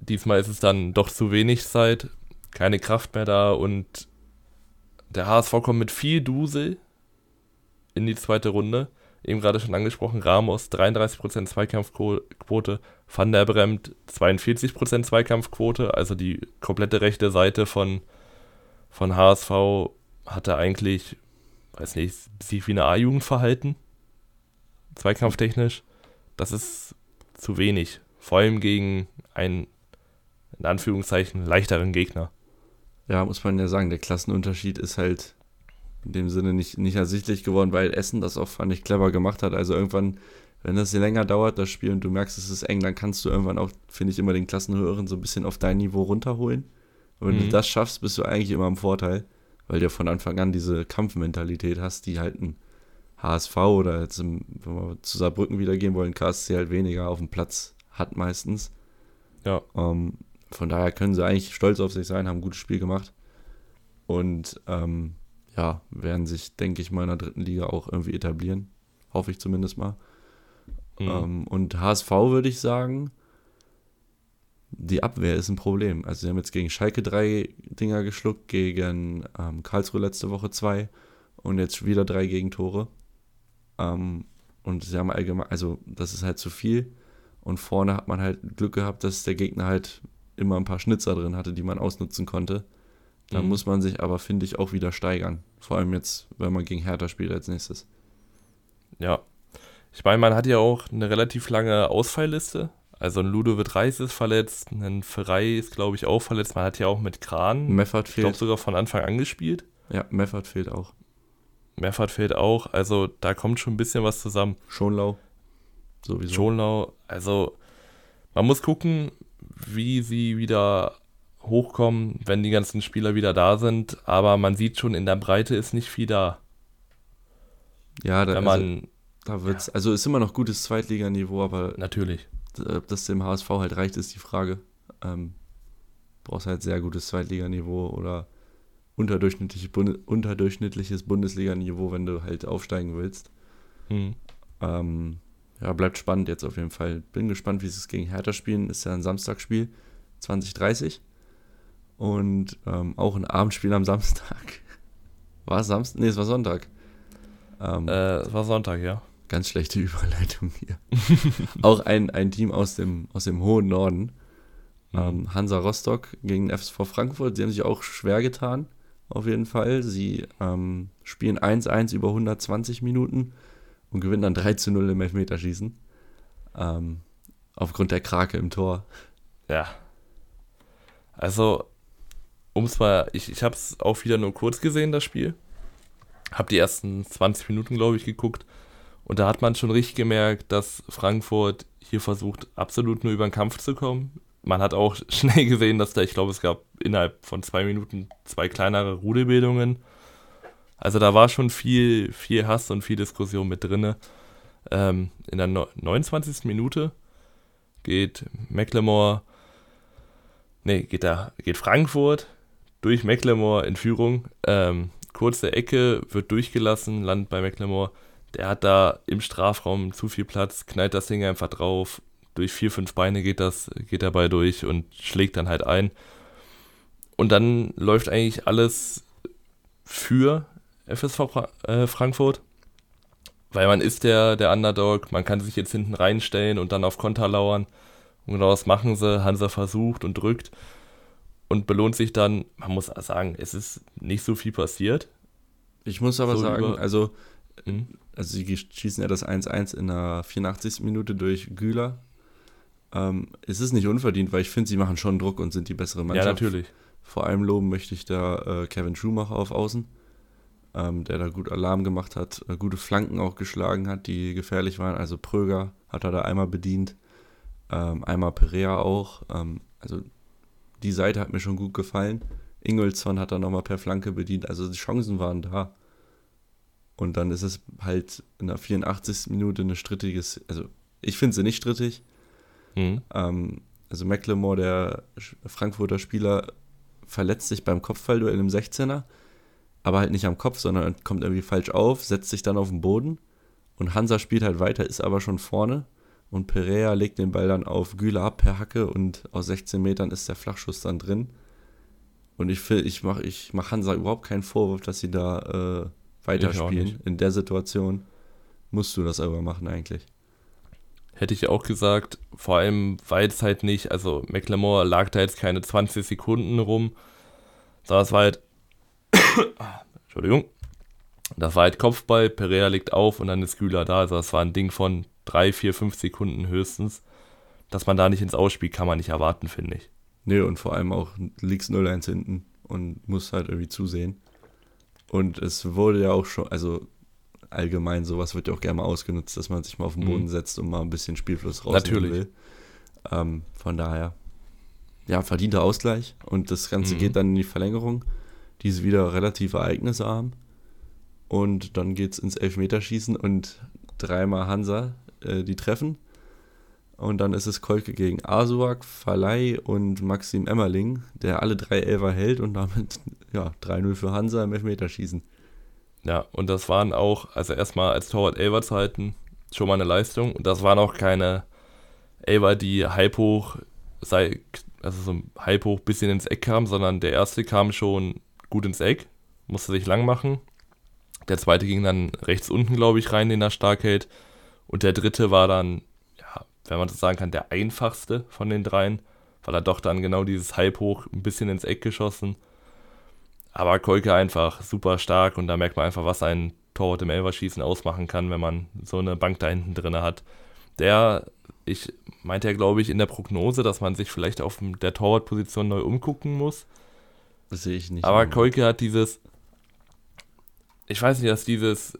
S1: Diesmal ist es dann doch zu wenig Zeit, keine Kraft mehr da und der HSV kommt mit viel Dusel in die zweite Runde. Eben gerade schon angesprochen, Ramos 33% Zweikampfquote, Van der Bremt 42% Zweikampfquote, also die komplette rechte Seite von, von HSV hatte eigentlich, weiß nicht, sich wie eine A-Jugend verhalten, zweikampftechnisch. Das ist zu wenig, vor allem gegen einen, in Anführungszeichen, leichteren Gegner.
S2: Ja, muss man ja sagen, der Klassenunterschied ist halt in dem Sinne nicht, nicht ersichtlich geworden, weil Essen das auch, fand ich, clever gemacht hat. Also irgendwann, wenn das hier länger dauert, das Spiel, und du merkst, es ist eng, dann kannst du irgendwann auch, finde ich, immer den Klassenhöheren so ein bisschen auf dein Niveau runterholen. Und wenn
S1: Mhm.
S2: du das schaffst, bist du eigentlich immer im Vorteil, weil du von Anfang an diese Kampfmentalität hast, die halt ein HSV oder jetzt, im, wenn wir zu Saarbrücken wieder gehen wollen, KSC halt weniger auf dem Platz hat meistens.
S1: Ja.
S2: Ähm, von daher können sie eigentlich stolz auf sich sein, haben ein gutes Spiel gemacht. Und ähm, ja, werden sich, denke ich mal, in der dritten Liga auch irgendwie etablieren. Hoffe ich zumindest mal.
S1: Mhm.
S2: Ähm, und HSV würde ich sagen, die Abwehr ist ein Problem. Also sie haben jetzt gegen Schalke drei Dinger geschluckt, gegen ähm, Karlsruhe letzte Woche zwei und jetzt wieder drei Gegentore. Ähm, und sie haben allgemein, also das ist halt zu viel. Und vorne hat man halt Glück gehabt, dass der Gegner halt immer ein paar Schnitzer drin hatte, die man ausnutzen konnte. Da
S1: Mhm.
S2: muss man sich aber, finde ich, auch wieder steigern. Vor allem jetzt, wenn man gegen Hertha spielt als nächstes.
S1: Ja. Ich meine, man hat ja auch eine relativ lange Ausfallliste. Also ein Ludovic Reis ist verletzt, ein Ferrei ist, glaube ich, auch verletzt. Man hat ja auch mit Kran,
S2: Meffert
S1: ich glaube
S2: fehlt.
S1: sogar von Anfang an gespielt.
S2: Ja, Meffert fehlt auch.
S1: Meffert fehlt auch. Also da kommt schon ein bisschen was zusammen.
S2: Schonlau. Sowieso.
S1: Schonlau, also man muss gucken, wie sie wieder hochkommen, wenn die ganzen Spieler wieder da sind. Aber man sieht schon, in der Breite ist nicht viel da.
S2: Ja, da,
S1: Wenn
S2: also,
S1: man,
S2: da wird's, also ist immer noch gutes Zweitliganiveau, aber
S1: natürlich.
S2: ob das dem HSV halt reicht, ist die Frage. Ähm, brauchst halt sehr gutes Zweitliganiveau oder unterdurchschnittlich, Bund unterdurchschnittliches Bundesliganiveau, wenn du halt aufsteigen willst. Mhm. Ähm, ja, bleibt spannend jetzt auf jeden Fall. Bin gespannt, wie sie es gegen Hertha spielen. Ist ja ein Samstagsspiel, 2030. Und ähm, auch ein Abendspiel am Samstag. War es Samstag? Nee, es war Sonntag.
S1: Ähm, äh, es war Sonntag, ja.
S2: Ganz schlechte Überleitung hier. auch ein, ein Team aus dem, aus dem hohen Norden. Mhm. Ähm, Hansa Rostock gegen FSV Frankfurt. Sie haben sich auch schwer getan, auf jeden Fall. Sie ähm, spielen 1-1 über 120 Minuten und gewinnen dann 3 zu 0 im Elfmeterschießen. Ähm, aufgrund der Krake im Tor.
S1: Ja. Also, um es mal, ich, ich habe es auch wieder nur kurz gesehen, das Spiel. Habe die ersten 20 Minuten, glaube ich, geguckt. Und da hat man schon richtig gemerkt, dass Frankfurt hier versucht, absolut nur über den Kampf zu kommen. Man hat auch schnell gesehen, dass da, ich glaube, es gab innerhalb von zwei Minuten zwei kleinere Rudelbildungen. Also da war schon viel, viel Hass und viel Diskussion mit drin. Ähm, in der 29. Minute geht Mecklemore, nee, geht da, geht Frankfurt durch Mecklemore in Führung. Ähm, kurze Ecke, wird durchgelassen, landet bei Mecklemore. Der hat da im Strafraum zu viel Platz, knallt das Ding einfach drauf. Durch vier, fünf Beine geht das, geht dabei durch und schlägt dann halt ein. Und dann läuft eigentlich alles für FSV äh, Frankfurt. Weil man ist der, der Underdog, man kann sich jetzt hinten reinstellen und dann auf Konter lauern. Und genau das machen sie. Hansa versucht und drückt und belohnt sich dann. Man muss sagen, es ist nicht so viel passiert.
S2: Ich muss aber so sagen, also, mhm. also sie schießen ja das 1-1 in der 84. Minute durch Güler. Ähm, es ist nicht unverdient, weil ich finde, sie machen schon Druck und sind die bessere Mannschaft.
S1: Ja, natürlich.
S2: Vor allem loben möchte ich da äh, Kevin Schumacher auf Außen ähm, der da gut Alarm gemacht hat, äh, gute Flanken auch geschlagen hat, die gefährlich waren. Also Pröger hat er da einmal bedient, ähm, einmal Perea auch. Ähm, also die Seite hat mir schon gut gefallen. Ingolson hat da nochmal per Flanke bedient. Also die Chancen waren da. Und dann ist es halt in der 84. Minute eine strittiges, also ich finde sie nicht strittig. Mhm. Ähm, also McLemore, der Frankfurter Spieler, verletzt sich beim Kopfballduell im 16er aber halt nicht am Kopf, sondern kommt irgendwie falsch auf, setzt sich dann auf den Boden und Hansa spielt halt weiter, ist aber schon vorne und Perea legt den Ball dann auf Güler ab per Hacke und aus 16 Metern ist der Flachschuss dann drin. Und ich, ich mache ich mach Hansa überhaupt keinen Vorwurf, dass sie da äh, weiterspielen. In der Situation musst du das aber machen eigentlich.
S1: Hätte ich auch gesagt, vor allem weil es halt nicht, also McLemore lag da jetzt keine 20 Sekunden rum, sondern es war halt Entschuldigung. Das war halt Kopfball, Perea liegt auf und dann ist Güler da. Also das war ein Ding von 3, 4, 5 Sekunden höchstens. Dass man da nicht ins Ausspiel kann man nicht erwarten, finde ich.
S2: Nee, und vor allem auch liegst 0-1 hinten und musst halt irgendwie zusehen. Und es wurde ja auch schon, also allgemein sowas wird ja auch gerne mal ausgenutzt, dass man sich mal auf den Boden mhm. setzt und mal ein bisschen Spielfluss rausnehmen Natürlich. will. Ähm, von daher, ja, verdienter Ausgleich und das Ganze mhm. geht dann in die Verlängerung. Die ist wieder relativ ereignisarm. Und dann geht es ins Elfmeterschießen und dreimal Hansa, äh, die treffen. Und dann ist es Kolke gegen Asuak, Falai und Maxim Emmerling, der alle drei Elfer hält und damit ja, 3-0 für Hansa im Elfmeterschießen.
S1: Ja, und das waren auch, also erstmal als Torwart Elfer zu halten, schon mal eine Leistung. Und das waren auch keine Elfer, die halb hoch, sei, also so halb hoch bisschen ins Eck kamen, sondern der erste kam schon gut ins Eck, musste sich lang machen. Der zweite ging dann rechts unten, glaube ich, rein, den er stark hält. Und der dritte war dann, ja, wenn man das sagen kann, der einfachste von den dreien, weil er doch dann genau dieses Halb hoch ein bisschen ins Eck geschossen. Aber Kolke einfach super stark und da merkt man einfach, was ein Torwart im Elverschießen ausmachen kann, wenn man so eine Bank da hinten drin hat. Der, ich meinte ja, glaube ich, in der Prognose, dass man sich vielleicht auf der Torwartposition neu umgucken muss.
S2: Das sehe ich nicht.
S1: Aber. Koike hat dieses, ich weiß nicht, dass dieses,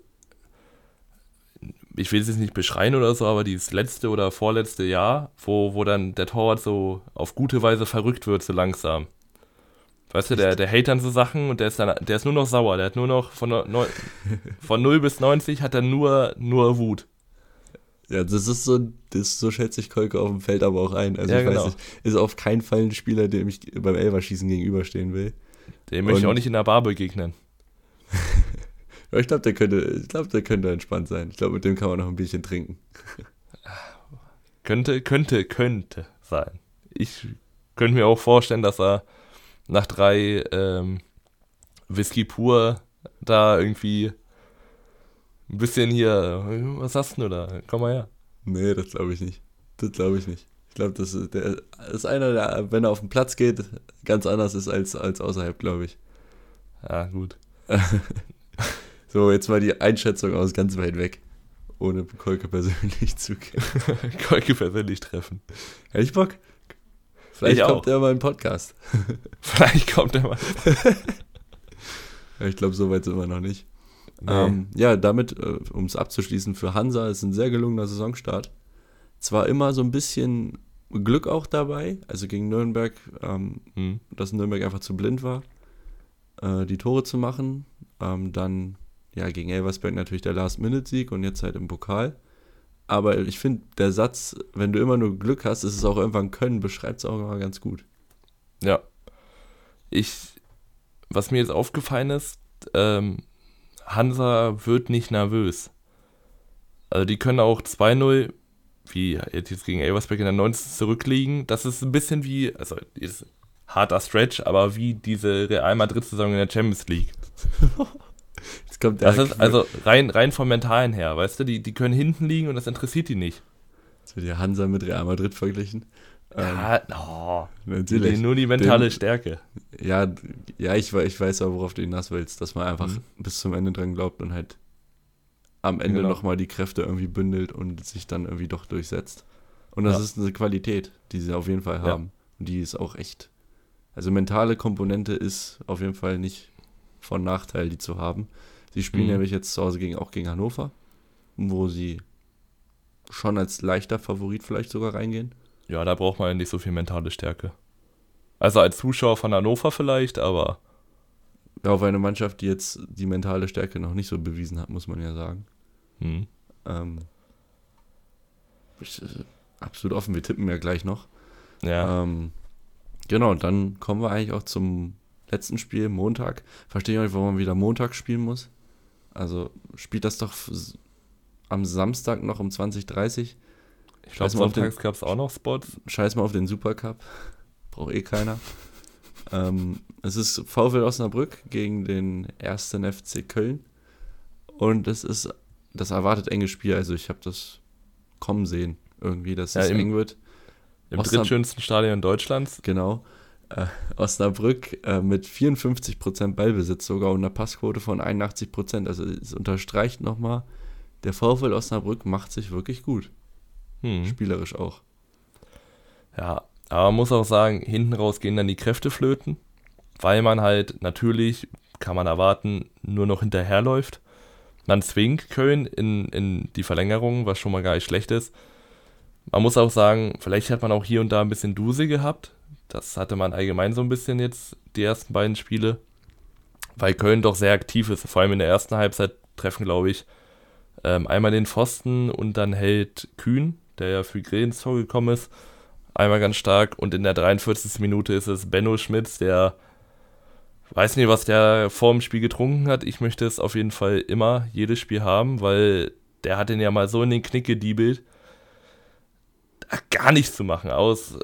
S1: ich will es jetzt nicht beschreien oder so, aber dieses letzte oder vorletzte Jahr, wo, wo dann der Torwart so auf gute Weise verrückt wird, so langsam. Weißt du, der, der hält dann so Sachen und der ist dann, der ist nur noch sauer. Der hat nur noch von, von 0 bis 90 hat er nur, nur Wut.
S2: Ja, das ist so, das so schätze ich Kolke auf dem Feld aber auch ein. Also
S1: Ja,
S2: ich
S1: genau.
S2: weiß nicht, ist auf keinen Fall ein Spieler, dem ich beim Elverschießen gegenüberstehen will.
S1: Den möchte ich auch nicht in der Bar begegnen.
S2: Aber ich glaube, der könnte, ich glaube, der könnte entspannt sein. Ich glaube, mit dem kann man noch ein Bierchen trinken.
S1: Könnte, könnte, könnte sein. Ich könnte mir auch vorstellen, dass er nach drei ähm, Whisky pur da irgendwie ein bisschen hier, was hast du da? Komm mal her.
S2: Nee, das glaube ich nicht. Das glaube ich nicht. Ich glaube, das ist, der ist einer, der, wenn er auf den Platz geht, ganz anders ist als, als außerhalb, glaube ich.
S1: Ja, gut.
S2: So, jetzt mal die Einschätzung aus ganz weit weg. Ohne Kolke persönlich zu kennen.
S1: Kolke persönlich treffen.
S2: Hätte ich Bock? Vielleicht
S1: Ich
S2: kommt er mal den Podcast.
S1: Vielleicht kommt er mal.
S2: Ich glaube, so weit sind wir noch nicht.
S1: Nee.
S2: Ähm, ja, damit, äh, um es abzuschließen, für Hansa ist ein sehr gelungener Saisonstart. Zwar immer so ein bisschen Glück auch dabei, also gegen Nürnberg, ähm,
S1: Hm.
S2: dass Nürnberg einfach zu blind war, äh, die Tore zu machen. Ähm, dann, ja, gegen Elversberg natürlich der Last-Minute-Sieg und jetzt halt im Pokal. Aber ich finde, der Satz, wenn du immer nur Glück hast, ist es auch irgendwann Können, beschreibt es auch immer ganz gut.
S1: Ja. Ich, was mir jetzt aufgefallen ist, ähm, Hansa wird nicht nervös. Also die können auch 2-0, wie jetzt gegen Elversberg in der 90 zurückliegen. Das ist ein bisschen wie, also ist harter Stretch, aber wie diese Real Madrid-Saison in der Champions League.
S2: Kommt
S1: Das ist also rein, rein vom Mentalen her, weißt du, die, die können hinten liegen und das interessiert die nicht.
S2: Jetzt wird ja Hansa mit Real Madrid verglichen. Ähm,
S1: Ja, oh,
S2: natürlich.
S1: nur die mentale
S2: Den-
S1: Stärke.
S2: Ja, ja ich, ich weiß auch, worauf du hinaus willst, dass man einfach
S1: Mhm.
S2: bis zum Ende dran glaubt und halt am Ende
S1: Genau.
S2: nochmal die Kräfte irgendwie bündelt und sich dann irgendwie doch durchsetzt. Und das
S1: Ja.
S2: ist eine Qualität, die sie auf jeden Fall
S1: Ja.
S2: haben. Und die ist auch echt. Also mentale Komponente ist auf jeden Fall nicht von Nachteil, die zu haben. Sie spielen
S1: Mhm.
S2: nämlich jetzt zu Hause gegen, auch gegen Hannover, wo sie schon als leichter Favorit vielleicht sogar reingehen.
S1: Ja, da braucht man ja nicht so viel mentale Stärke. Also als Zuschauer von Hannover vielleicht, aber
S2: Ja, auf eine Mannschaft, die jetzt die mentale Stärke noch nicht so bewiesen hat, muss man ja sagen.
S1: hm.
S2: Ähm, äh, absolut offen, wir tippen ja gleich noch.
S1: ja.
S2: Ähm, genau, dann kommen wir eigentlich auch zum letzten Spiel, Montag. Verstehe ich auch nicht, warum man wieder Montag spielen muss. Also spielt das doch am Samstag noch um 20.30
S1: ich glaube,
S2: scheiß mal auf den-
S1: sonntags gab es auch noch Spots.
S2: Scheiß mal auf den Supercup. Braucht eh keiner. ähm, es ist VfL Osnabrück gegen den ersten FC Köln. Und es ist das erwartet enge Spiel. Also ich habe das kommen sehen. Irgendwie, dass
S1: Ja,
S2: es
S1: im-
S2: eng wird.
S1: Im drittschönsten Stadion Deutschlands.
S2: Genau. Äh, Osnabrück äh, mit 54% Ballbesitz sogar und einer Passquote von 81%. Also es unterstreicht nochmal, der VfL Osnabrück macht sich wirklich gut.
S1: Hm.
S2: Spielerisch auch.
S1: Ja, aber man muss auch sagen, hinten raus gehen dann die Kräfte flöten, weil man halt natürlich, kann man erwarten, nur noch hinterherläuft. Man zwingt Köln in, in die Verlängerung, was schon mal gar nicht schlecht ist. Man muss auch sagen, vielleicht hat man auch hier und da ein bisschen Duse gehabt. Das hatte man allgemein so ein bisschen jetzt, die ersten beiden Spiele. Weil Köln doch sehr aktiv ist. Vor allem in der ersten Halbzeit treffen, glaube ich, ähm, einmal den Pfosten und dann hält Kühn, der ja für Grill ins Tor gekommen ist, einmal ganz stark. Und in der 43. Minute ist es Benno Schmitz, der weiß nicht, was der vor dem Spiel getrunken hat. Ich möchte es auf jeden Fall immer jedes Spiel haben, weil der hat den ja mal so in den Knick gediebelt. Gar nichts zu machen. Aus,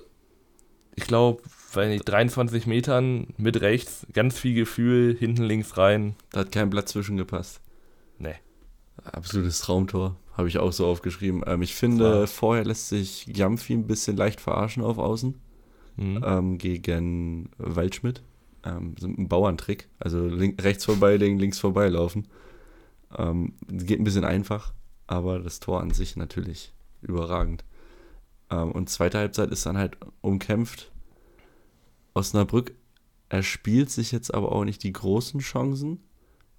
S1: ich glaube, weil nicht 23 Metern mit rechts, ganz viel Gefühl, hinten links rein.
S2: Da hat kein Blatt zwischengepasst.
S1: Nee.
S2: Absolutes Traumtor. Habe ich auch so aufgeschrieben. Ähm, ich finde,
S1: Klar.
S2: vorher lässt sich Jamfi ein bisschen leicht verarschen auf Außen
S1: Mhm.
S2: ähm, gegen Waldschmidt. Ähm, so ein Bauerntrick. Also rechts vorbeilegen, links vorbeilaufen. Ähm, geht ein bisschen einfach, aber das Tor an sich natürlich überragend. Ähm, und zweite Halbzeit ist dann halt umkämpft. Osnabrück erspielt sich jetzt aber auch nicht die großen Chancen,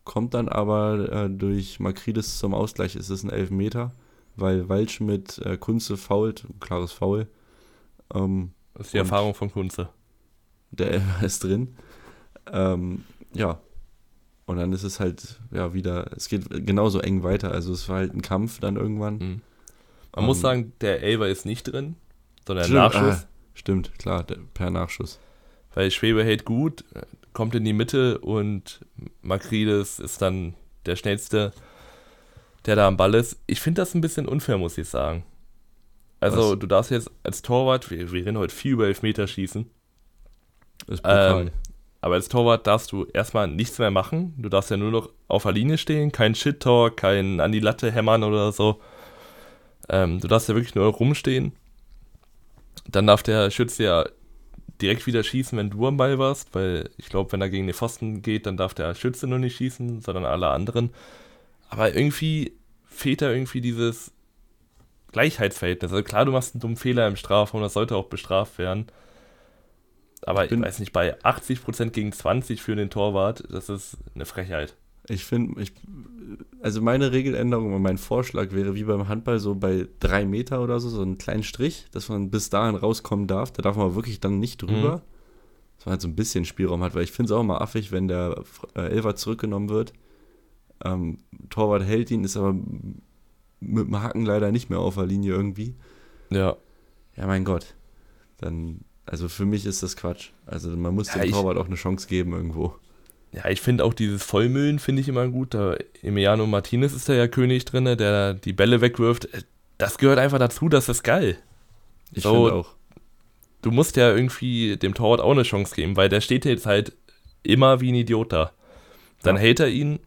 S2: kommt dann aber äh, durch Makridis zum Ausgleich. Es ist ein Elfmeter, weil Waldschmidt äh, Kunze fault, klares Foul. Ähm,
S1: Das ist die Erfahrung von Kunze.
S2: der Elfer ist drin. Ähm, ja. Und dann ist es halt, ja, wieder, es geht genauso eng weiter. Also es war halt ein Kampf dann irgendwann.
S1: Mhm. Man muss sagen, der Elber ist nicht drin, sondern
S2: Stimmt,
S1: Nachschuss.
S2: ah, stimmt, klar, der, per Nachschuss.
S1: Weil Schwebe hält gut, kommt in die Mitte und Makrides ist dann der schnellste, der da am Ball ist. Ich finde das ein bisschen unfair, muss ich sagen. Also,
S2: Was?
S1: du darfst jetzt als Torwart, wir, wir rennen heute viel über Elfmeter schießen,
S2: Ist
S1: ähm, aber als Torwart darfst du erstmal nichts mehr machen. Du darfst ja nur noch auf der Linie stehen, kein Shit-Tor, kein an die Latte hämmern oder so. Ähm, du darfst ja wirklich nur rumstehen. Dann darf der Schütze ja direkt wieder schießen, wenn du am Ball warst, weil ich glaube, wenn er gegen den Pfosten geht, dann darf der Schütze nur nicht schießen, sondern alle anderen. Aber irgendwie fehlt da irgendwie dieses Gleichheitsverhältnis. Also klar, du machst einen dummen Fehler im Strafraum, das sollte auch bestraft werden. Aber ich,
S2: bin-
S1: weiß nicht, bei 80% gegen 20 für den Torwart, das ist eine Frechheit.
S2: Ich finde, ich, also meine Regeländerung und mein Vorschlag wäre wie beim Handball so bei drei Meter oder so, so einen kleinen Strich, dass man bis dahin rauskommen darf. Da darf man wirklich dann nicht drüber. Dass man halt so ein bisschen Spielraum hat, weil ich finde es auch mal affig, wenn der äh, Elfer zurückgenommen wird. Ähm, Torwart hält ihn, ist aber mit dem Hacken leider nicht mehr auf der Linie irgendwie.
S1: Ja.
S2: Ja, mein Gott. Dann, also für mich ist das Quatsch. Also man muss
S1: Ja,
S2: dem Torwart auch eine Chance geben irgendwo.
S1: Ja, ich finde auch dieses Vollmüllen finde ich immer gut. Da Emiliano Martinez ist da ja König drin, der die Bälle wegwirft. Das gehört einfach dazu, das ist geil.
S2: Ich
S1: So,
S2: finde auch.
S1: Du musst ja irgendwie dem Torwart auch eine Chance geben, weil der steht jetzt halt immer wie ein Idiot da. Dann
S2: Ja.
S1: hält er ihn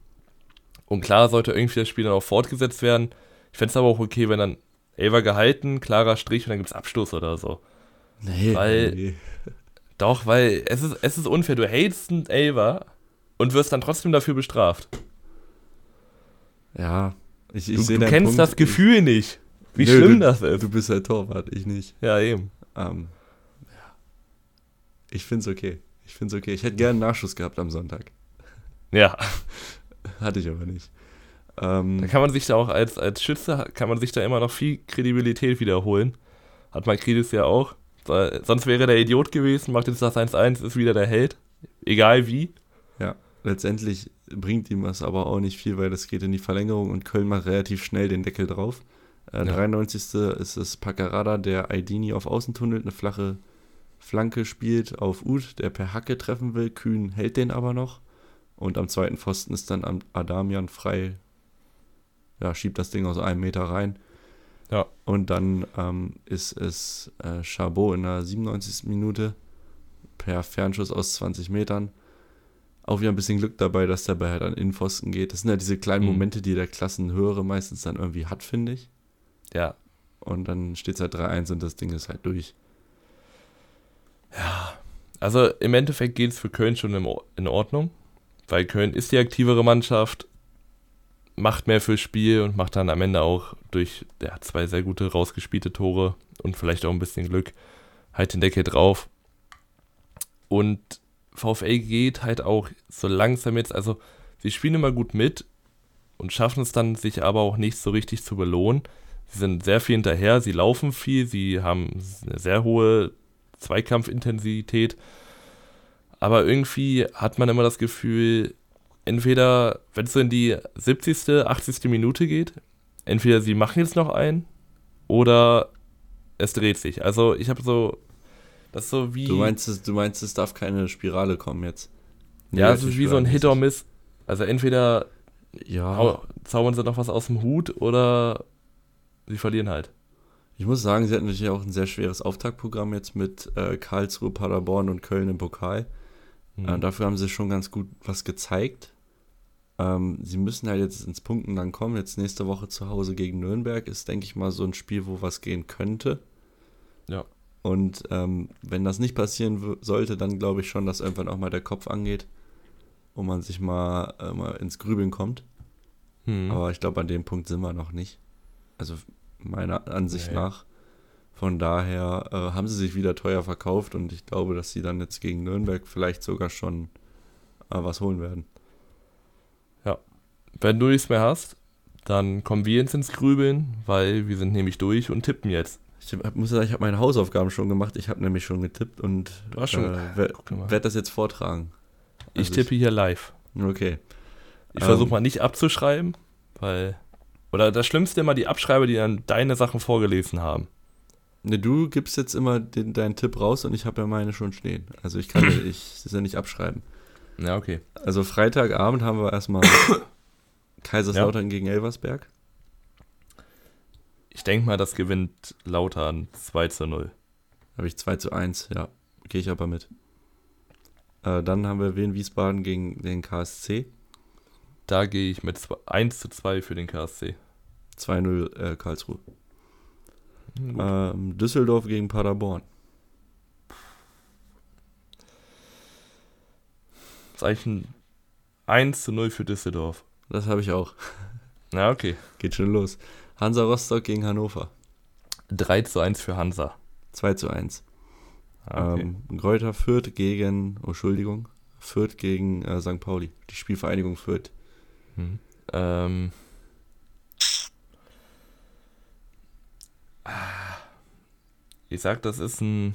S1: und klar sollte irgendwie das Spiel dann auch fortgesetzt werden. Ich fände es aber auch okay, wenn dann Elver gehalten, klarer Strich und dann gibt es Abstoß oder so.
S2: Nee,
S1: weil-
S2: nee.
S1: Doch, weil es ist, es ist unfair. Du hältst einen Elver und wirst dann trotzdem dafür bestraft.
S2: Ja, ich, ich
S1: Du,
S2: sehe
S1: du kennst
S2: Punkt.
S1: das Gefühl nicht, wie
S2: Nö,
S1: schlimm
S2: du,
S1: das ist.
S2: Du bist halt Torwart, ich nicht.
S1: ja, eben.
S2: Ähm, ja. Ich finde es okay. Ich finde es okay. Ich hätte gerne einen Nachschuss gehabt am Sonntag.
S1: Ja,
S2: Hatte ich aber nicht. Ähm,
S1: da kann man sich da auch als, als Schütze, kann man sich da immer noch viel Kredibilität wiederholen. Hat Makridis ja auch. Sonst wäre der Idiot gewesen, macht jetzt das 1-1, ist wieder der Held. Egal wie.
S2: Letztendlich bringt ihm das aber auch nicht viel, weil das geht in die Verlängerung und Köln macht relativ schnell den Deckel drauf. Äh,
S1: Ja.
S2: 93. ist es Paccarada, der Aidini auf Außen tunnelt, eine flache Flanke spielt auf Uth, der per Hacke treffen will. Kühn hält den aber noch. Und am zweiten Pfosten ist dann Am- Adamian frei. Ja, schiebt das Ding aus einem Meter rein.
S1: Ja.
S2: Und dann ähm, ist es äh, Chabot in der 97. Minute per Fernschuss aus 20 Metern. Auch wieder ein bisschen Glück dabei, dass der Ball halt an Innenpfosten geht. Das sind ja diese kleinen
S1: Mhm.
S2: Momente, die der Klassenhöhere meistens dann irgendwie hat, finde ich.
S1: Ja.
S2: Und dann steht es halt 3-1 und das Ding ist halt durch.
S1: Also im Endeffekt geht es für Köln schon in Ordnung, weil Köln ist die aktivere Mannschaft, macht mehr fürs Spiel und macht dann am Ende auch durch ja, zwei sehr gute rausgespielte Tore und vielleicht auch ein bisschen Glück halt den Deckel drauf. Und VfL geht halt auch so langsam jetzt, also sie spielen immer gut mit und schaffen es dann, sich aber auch nicht so richtig zu belohnen. Sie sind sehr viel hinterher, sie laufen viel, sie haben eine sehr hohe Zweikampfintensität. Aber irgendwie hat man immer das Gefühl, entweder, wenn es so in die 70., 80. Minute geht, entweder sie machen jetzt noch einen oder es dreht sich. Also ich habe so, das ist so wie,
S2: Du meinst, es, du meinst, es darf keine Spirale kommen jetzt?
S1: ja, es ist wie so ein Hit or
S2: Miss.
S1: Miss. Also entweder
S2: Ja,
S1: hau- zaubern sie noch was aus dem Hut oder sie verlieren halt.
S2: ich muss sagen, sie hatten natürlich auch ein sehr schweres Auftaktprogramm jetzt mit äh, Karlsruhe, Paderborn und Köln im Pokal.
S1: Mhm.
S2: Äh, dafür haben sie schon ganz gut was gezeigt. Ähm, sie müssen halt jetzt ins Punkten dann kommen. Jetzt nächste Woche zu Hause gegen Nürnberg ist, denke ich mal, so ein Spiel, wo was gehen könnte.
S1: Ja.
S2: Und ähm, wenn das nicht passieren sollte, dann glaube ich schon, dass irgendwann auch mal der Kopf angeht und man sich mal, äh, mal ins Grübeln kommt.
S1: Hm.
S2: Aber ich glaube, an dem Punkt sind wir noch nicht. Also meiner Ansicht
S1: Nee.
S2: nach. Von daher äh, haben sie sich wieder teuer verkauft und ich glaube, dass sie dann jetzt gegen Nürnberg vielleicht sogar schon äh, was holen werden.
S1: Wenn du nichts mehr hast, dann kommen wir jetzt ins Grübeln, weil wir sind nämlich durch und tippen jetzt.
S2: Ich muss sagen, ich habe meine Hausaufgaben schon gemacht. Ich habe nämlich schon getippt und äh, werde das jetzt vortragen.
S1: Ich
S2: Also
S1: tippe hier live.
S2: okay.
S1: Ich
S2: Ähm,
S1: versuche mal nicht abzuschreiben, weil Oder das Schlimmste immer die Abschreiber, die dann deine Sachen vorgelesen haben.
S2: Ne, du gibst jetzt immer den, deinen Tipp raus und ich habe ja meine schon stehen. Also ich kann ja, ich das ja nicht abschreiben.
S1: Ja, okay.
S2: Also Freitagabend haben wir erstmal Kaiserslautern gegen Elversberg.
S1: Ich denke mal, das gewinnt Lautern 2 zu 0.
S2: Habe ich 2 zu 1, ja. Gehe ich aber mit. Äh, dann haben wir Wien Wiesbaden gegen den KSC.
S1: Da gehe ich mit zwei, 1 zu 2 für den KSC.
S2: 2-0 äh, Karlsruhe.
S1: Hm.
S2: Ähm, Düsseldorf gegen Paderborn.
S1: Ein 1 zu 0 für Düsseldorf.
S2: Das habe ich auch.
S1: Na, okay.
S2: Geht schon los. Hansa Rostock gegen Hannover.
S1: 3 zu 1 für Hansa.
S2: 2 zu 1.
S1: Ah, Okay.
S2: Ähm, Greuther Fürth gegen, oh, Entschuldigung, Fürth gegen äh, St. Pauli. Die Spielvereinigung Fürth.
S1: Hm. Ähm. Ah. Ich sag, das ist ein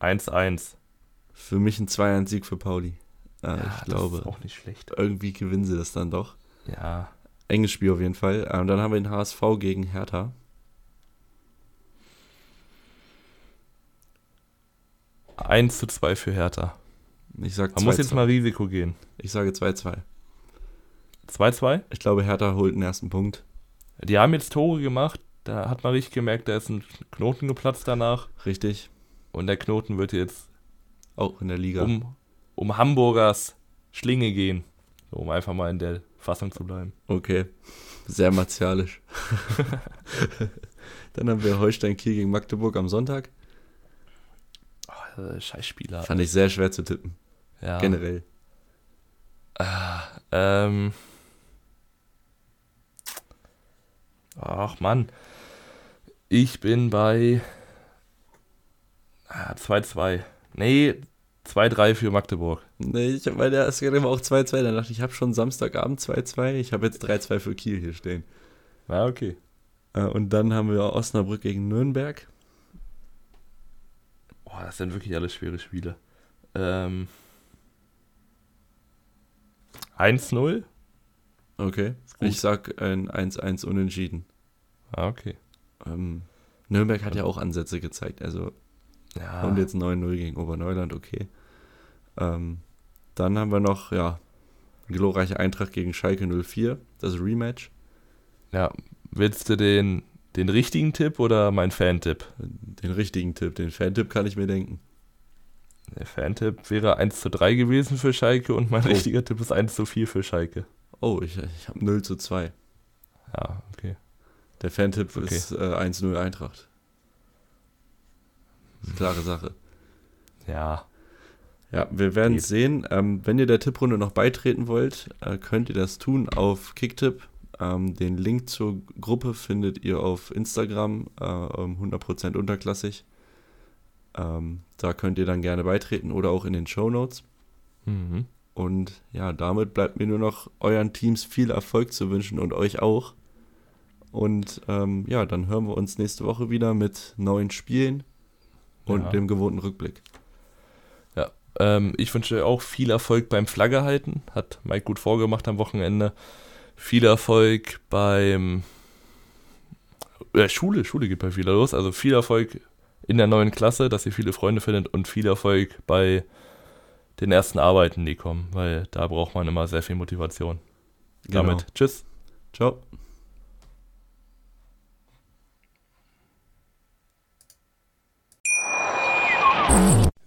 S1: 1-1.
S2: Für mich ein 2-1-Sieg für Pauli. Äh,
S1: Ja,
S2: ich
S1: Das ist
S2: glaube,
S1: auch nicht schlecht.
S2: irgendwie gewinnen sie das dann doch.
S1: Ja.
S2: Enges Spiel auf jeden Fall. Ähm, dann haben wir den HSV gegen Hertha.
S1: Eins zu 2 für Hertha.
S2: Ich sag
S1: Man muss
S2: 2-2.
S1: jetzt mal Risiko gehen.
S2: Ich sage 2-2.
S1: 2-2.
S2: Ich glaube, Hertha holt den ersten Punkt.
S1: Die haben jetzt Tore gemacht. Da hat man richtig gemerkt, da ist ein Knoten geplatzt danach.
S2: Richtig.
S1: Und der Knoten wird jetzt
S2: Auch in der Liga.
S1: um, um Hamburgers Schlinge gehen. So, um einfach mal in der Fassung zu bleiben.
S2: Okay. Sehr martialisch. dann haben wir Holstein Kiel gegen Magdeburg am Sonntag.
S1: Oh, Scheißspieler.
S2: Fand ich sehr schwer zu tippen.
S1: ja.
S2: Generell.
S1: Ähm. Ach Mann. Ich bin bei ah, 2-2. Nee, 2-3 für Magdeburg.
S2: Nee, ich habe bei der ersten Gedanke auch 2-2. Dann dachte ich, ich habe schon Samstagabend 2-2. Ich habe jetzt 3-2 für Kiel hier stehen.
S1: Ja, okay.
S2: Äh, Und dann haben wir Osnabrück gegen Nürnberg.
S1: Boah, das sind wirklich alles schwere Spiele. Ähm. 1-0?
S2: Okay. Ich sag ein 1-1 unentschieden.
S1: Ah, okay.
S2: Ähm, Nürnberg hat ja auch Ansätze gezeigt. Also
S1: Ja.
S2: Und jetzt 9-0 gegen Oberneuland, okay. Ähm, dann haben wir noch, ja, glorreiche Eintracht gegen Schalke 04, das Rematch.
S1: ja. Willst du den, den richtigen Tipp oder mein Fan-Tipp?
S2: Den richtigen Tipp, den Fan-Tipp kann ich mir denken.
S1: Der Fan-Tipp wäre 1 zu 3 gewesen für Schalke und mein
S2: Oh.
S1: richtiger Tipp ist 1 zu 4 für Schalke.
S2: Oh, ich, ich habe 0 zu 2.
S1: Ja, okay.
S2: Der Fan-Tipp
S1: Okay.
S2: ist äh, 1-0 Eintracht. Klare Sache.
S1: Ja.
S2: Ja, wir werden es sehen. Ähm, wenn ihr der Tipprunde noch beitreten wollt, äh, könnt ihr das tun auf Kicktip. Ähm, den Link zur Gruppe findet ihr auf Instagram, äh, um 100% unterklassig. Ähm, da könnt ihr dann gerne beitreten oder auch in den Show Notes.
S1: Mhm.
S2: Und ja, damit bleibt mir nur noch euren Teams viel Erfolg zu wünschen und euch auch. Und ähm, ja, dann hören wir uns nächste Woche wieder mit neuen Spielen und
S1: Ja.
S2: dem gewohnten Rückblick.
S1: Ähm, ich wünsche euch auch viel Erfolg beim Flagge halten. Hat Mike gut vorgemacht am Wochenende. Viel Erfolg beim äh, Schule. Schule geht bei wieder los. Also viel Erfolg in der neuen Klasse, dass ihr viele Freunde findet und viel Erfolg bei den ersten Arbeiten, die kommen, weil da braucht man immer sehr viel Motivation. Damit tschüss.
S2: Ciao.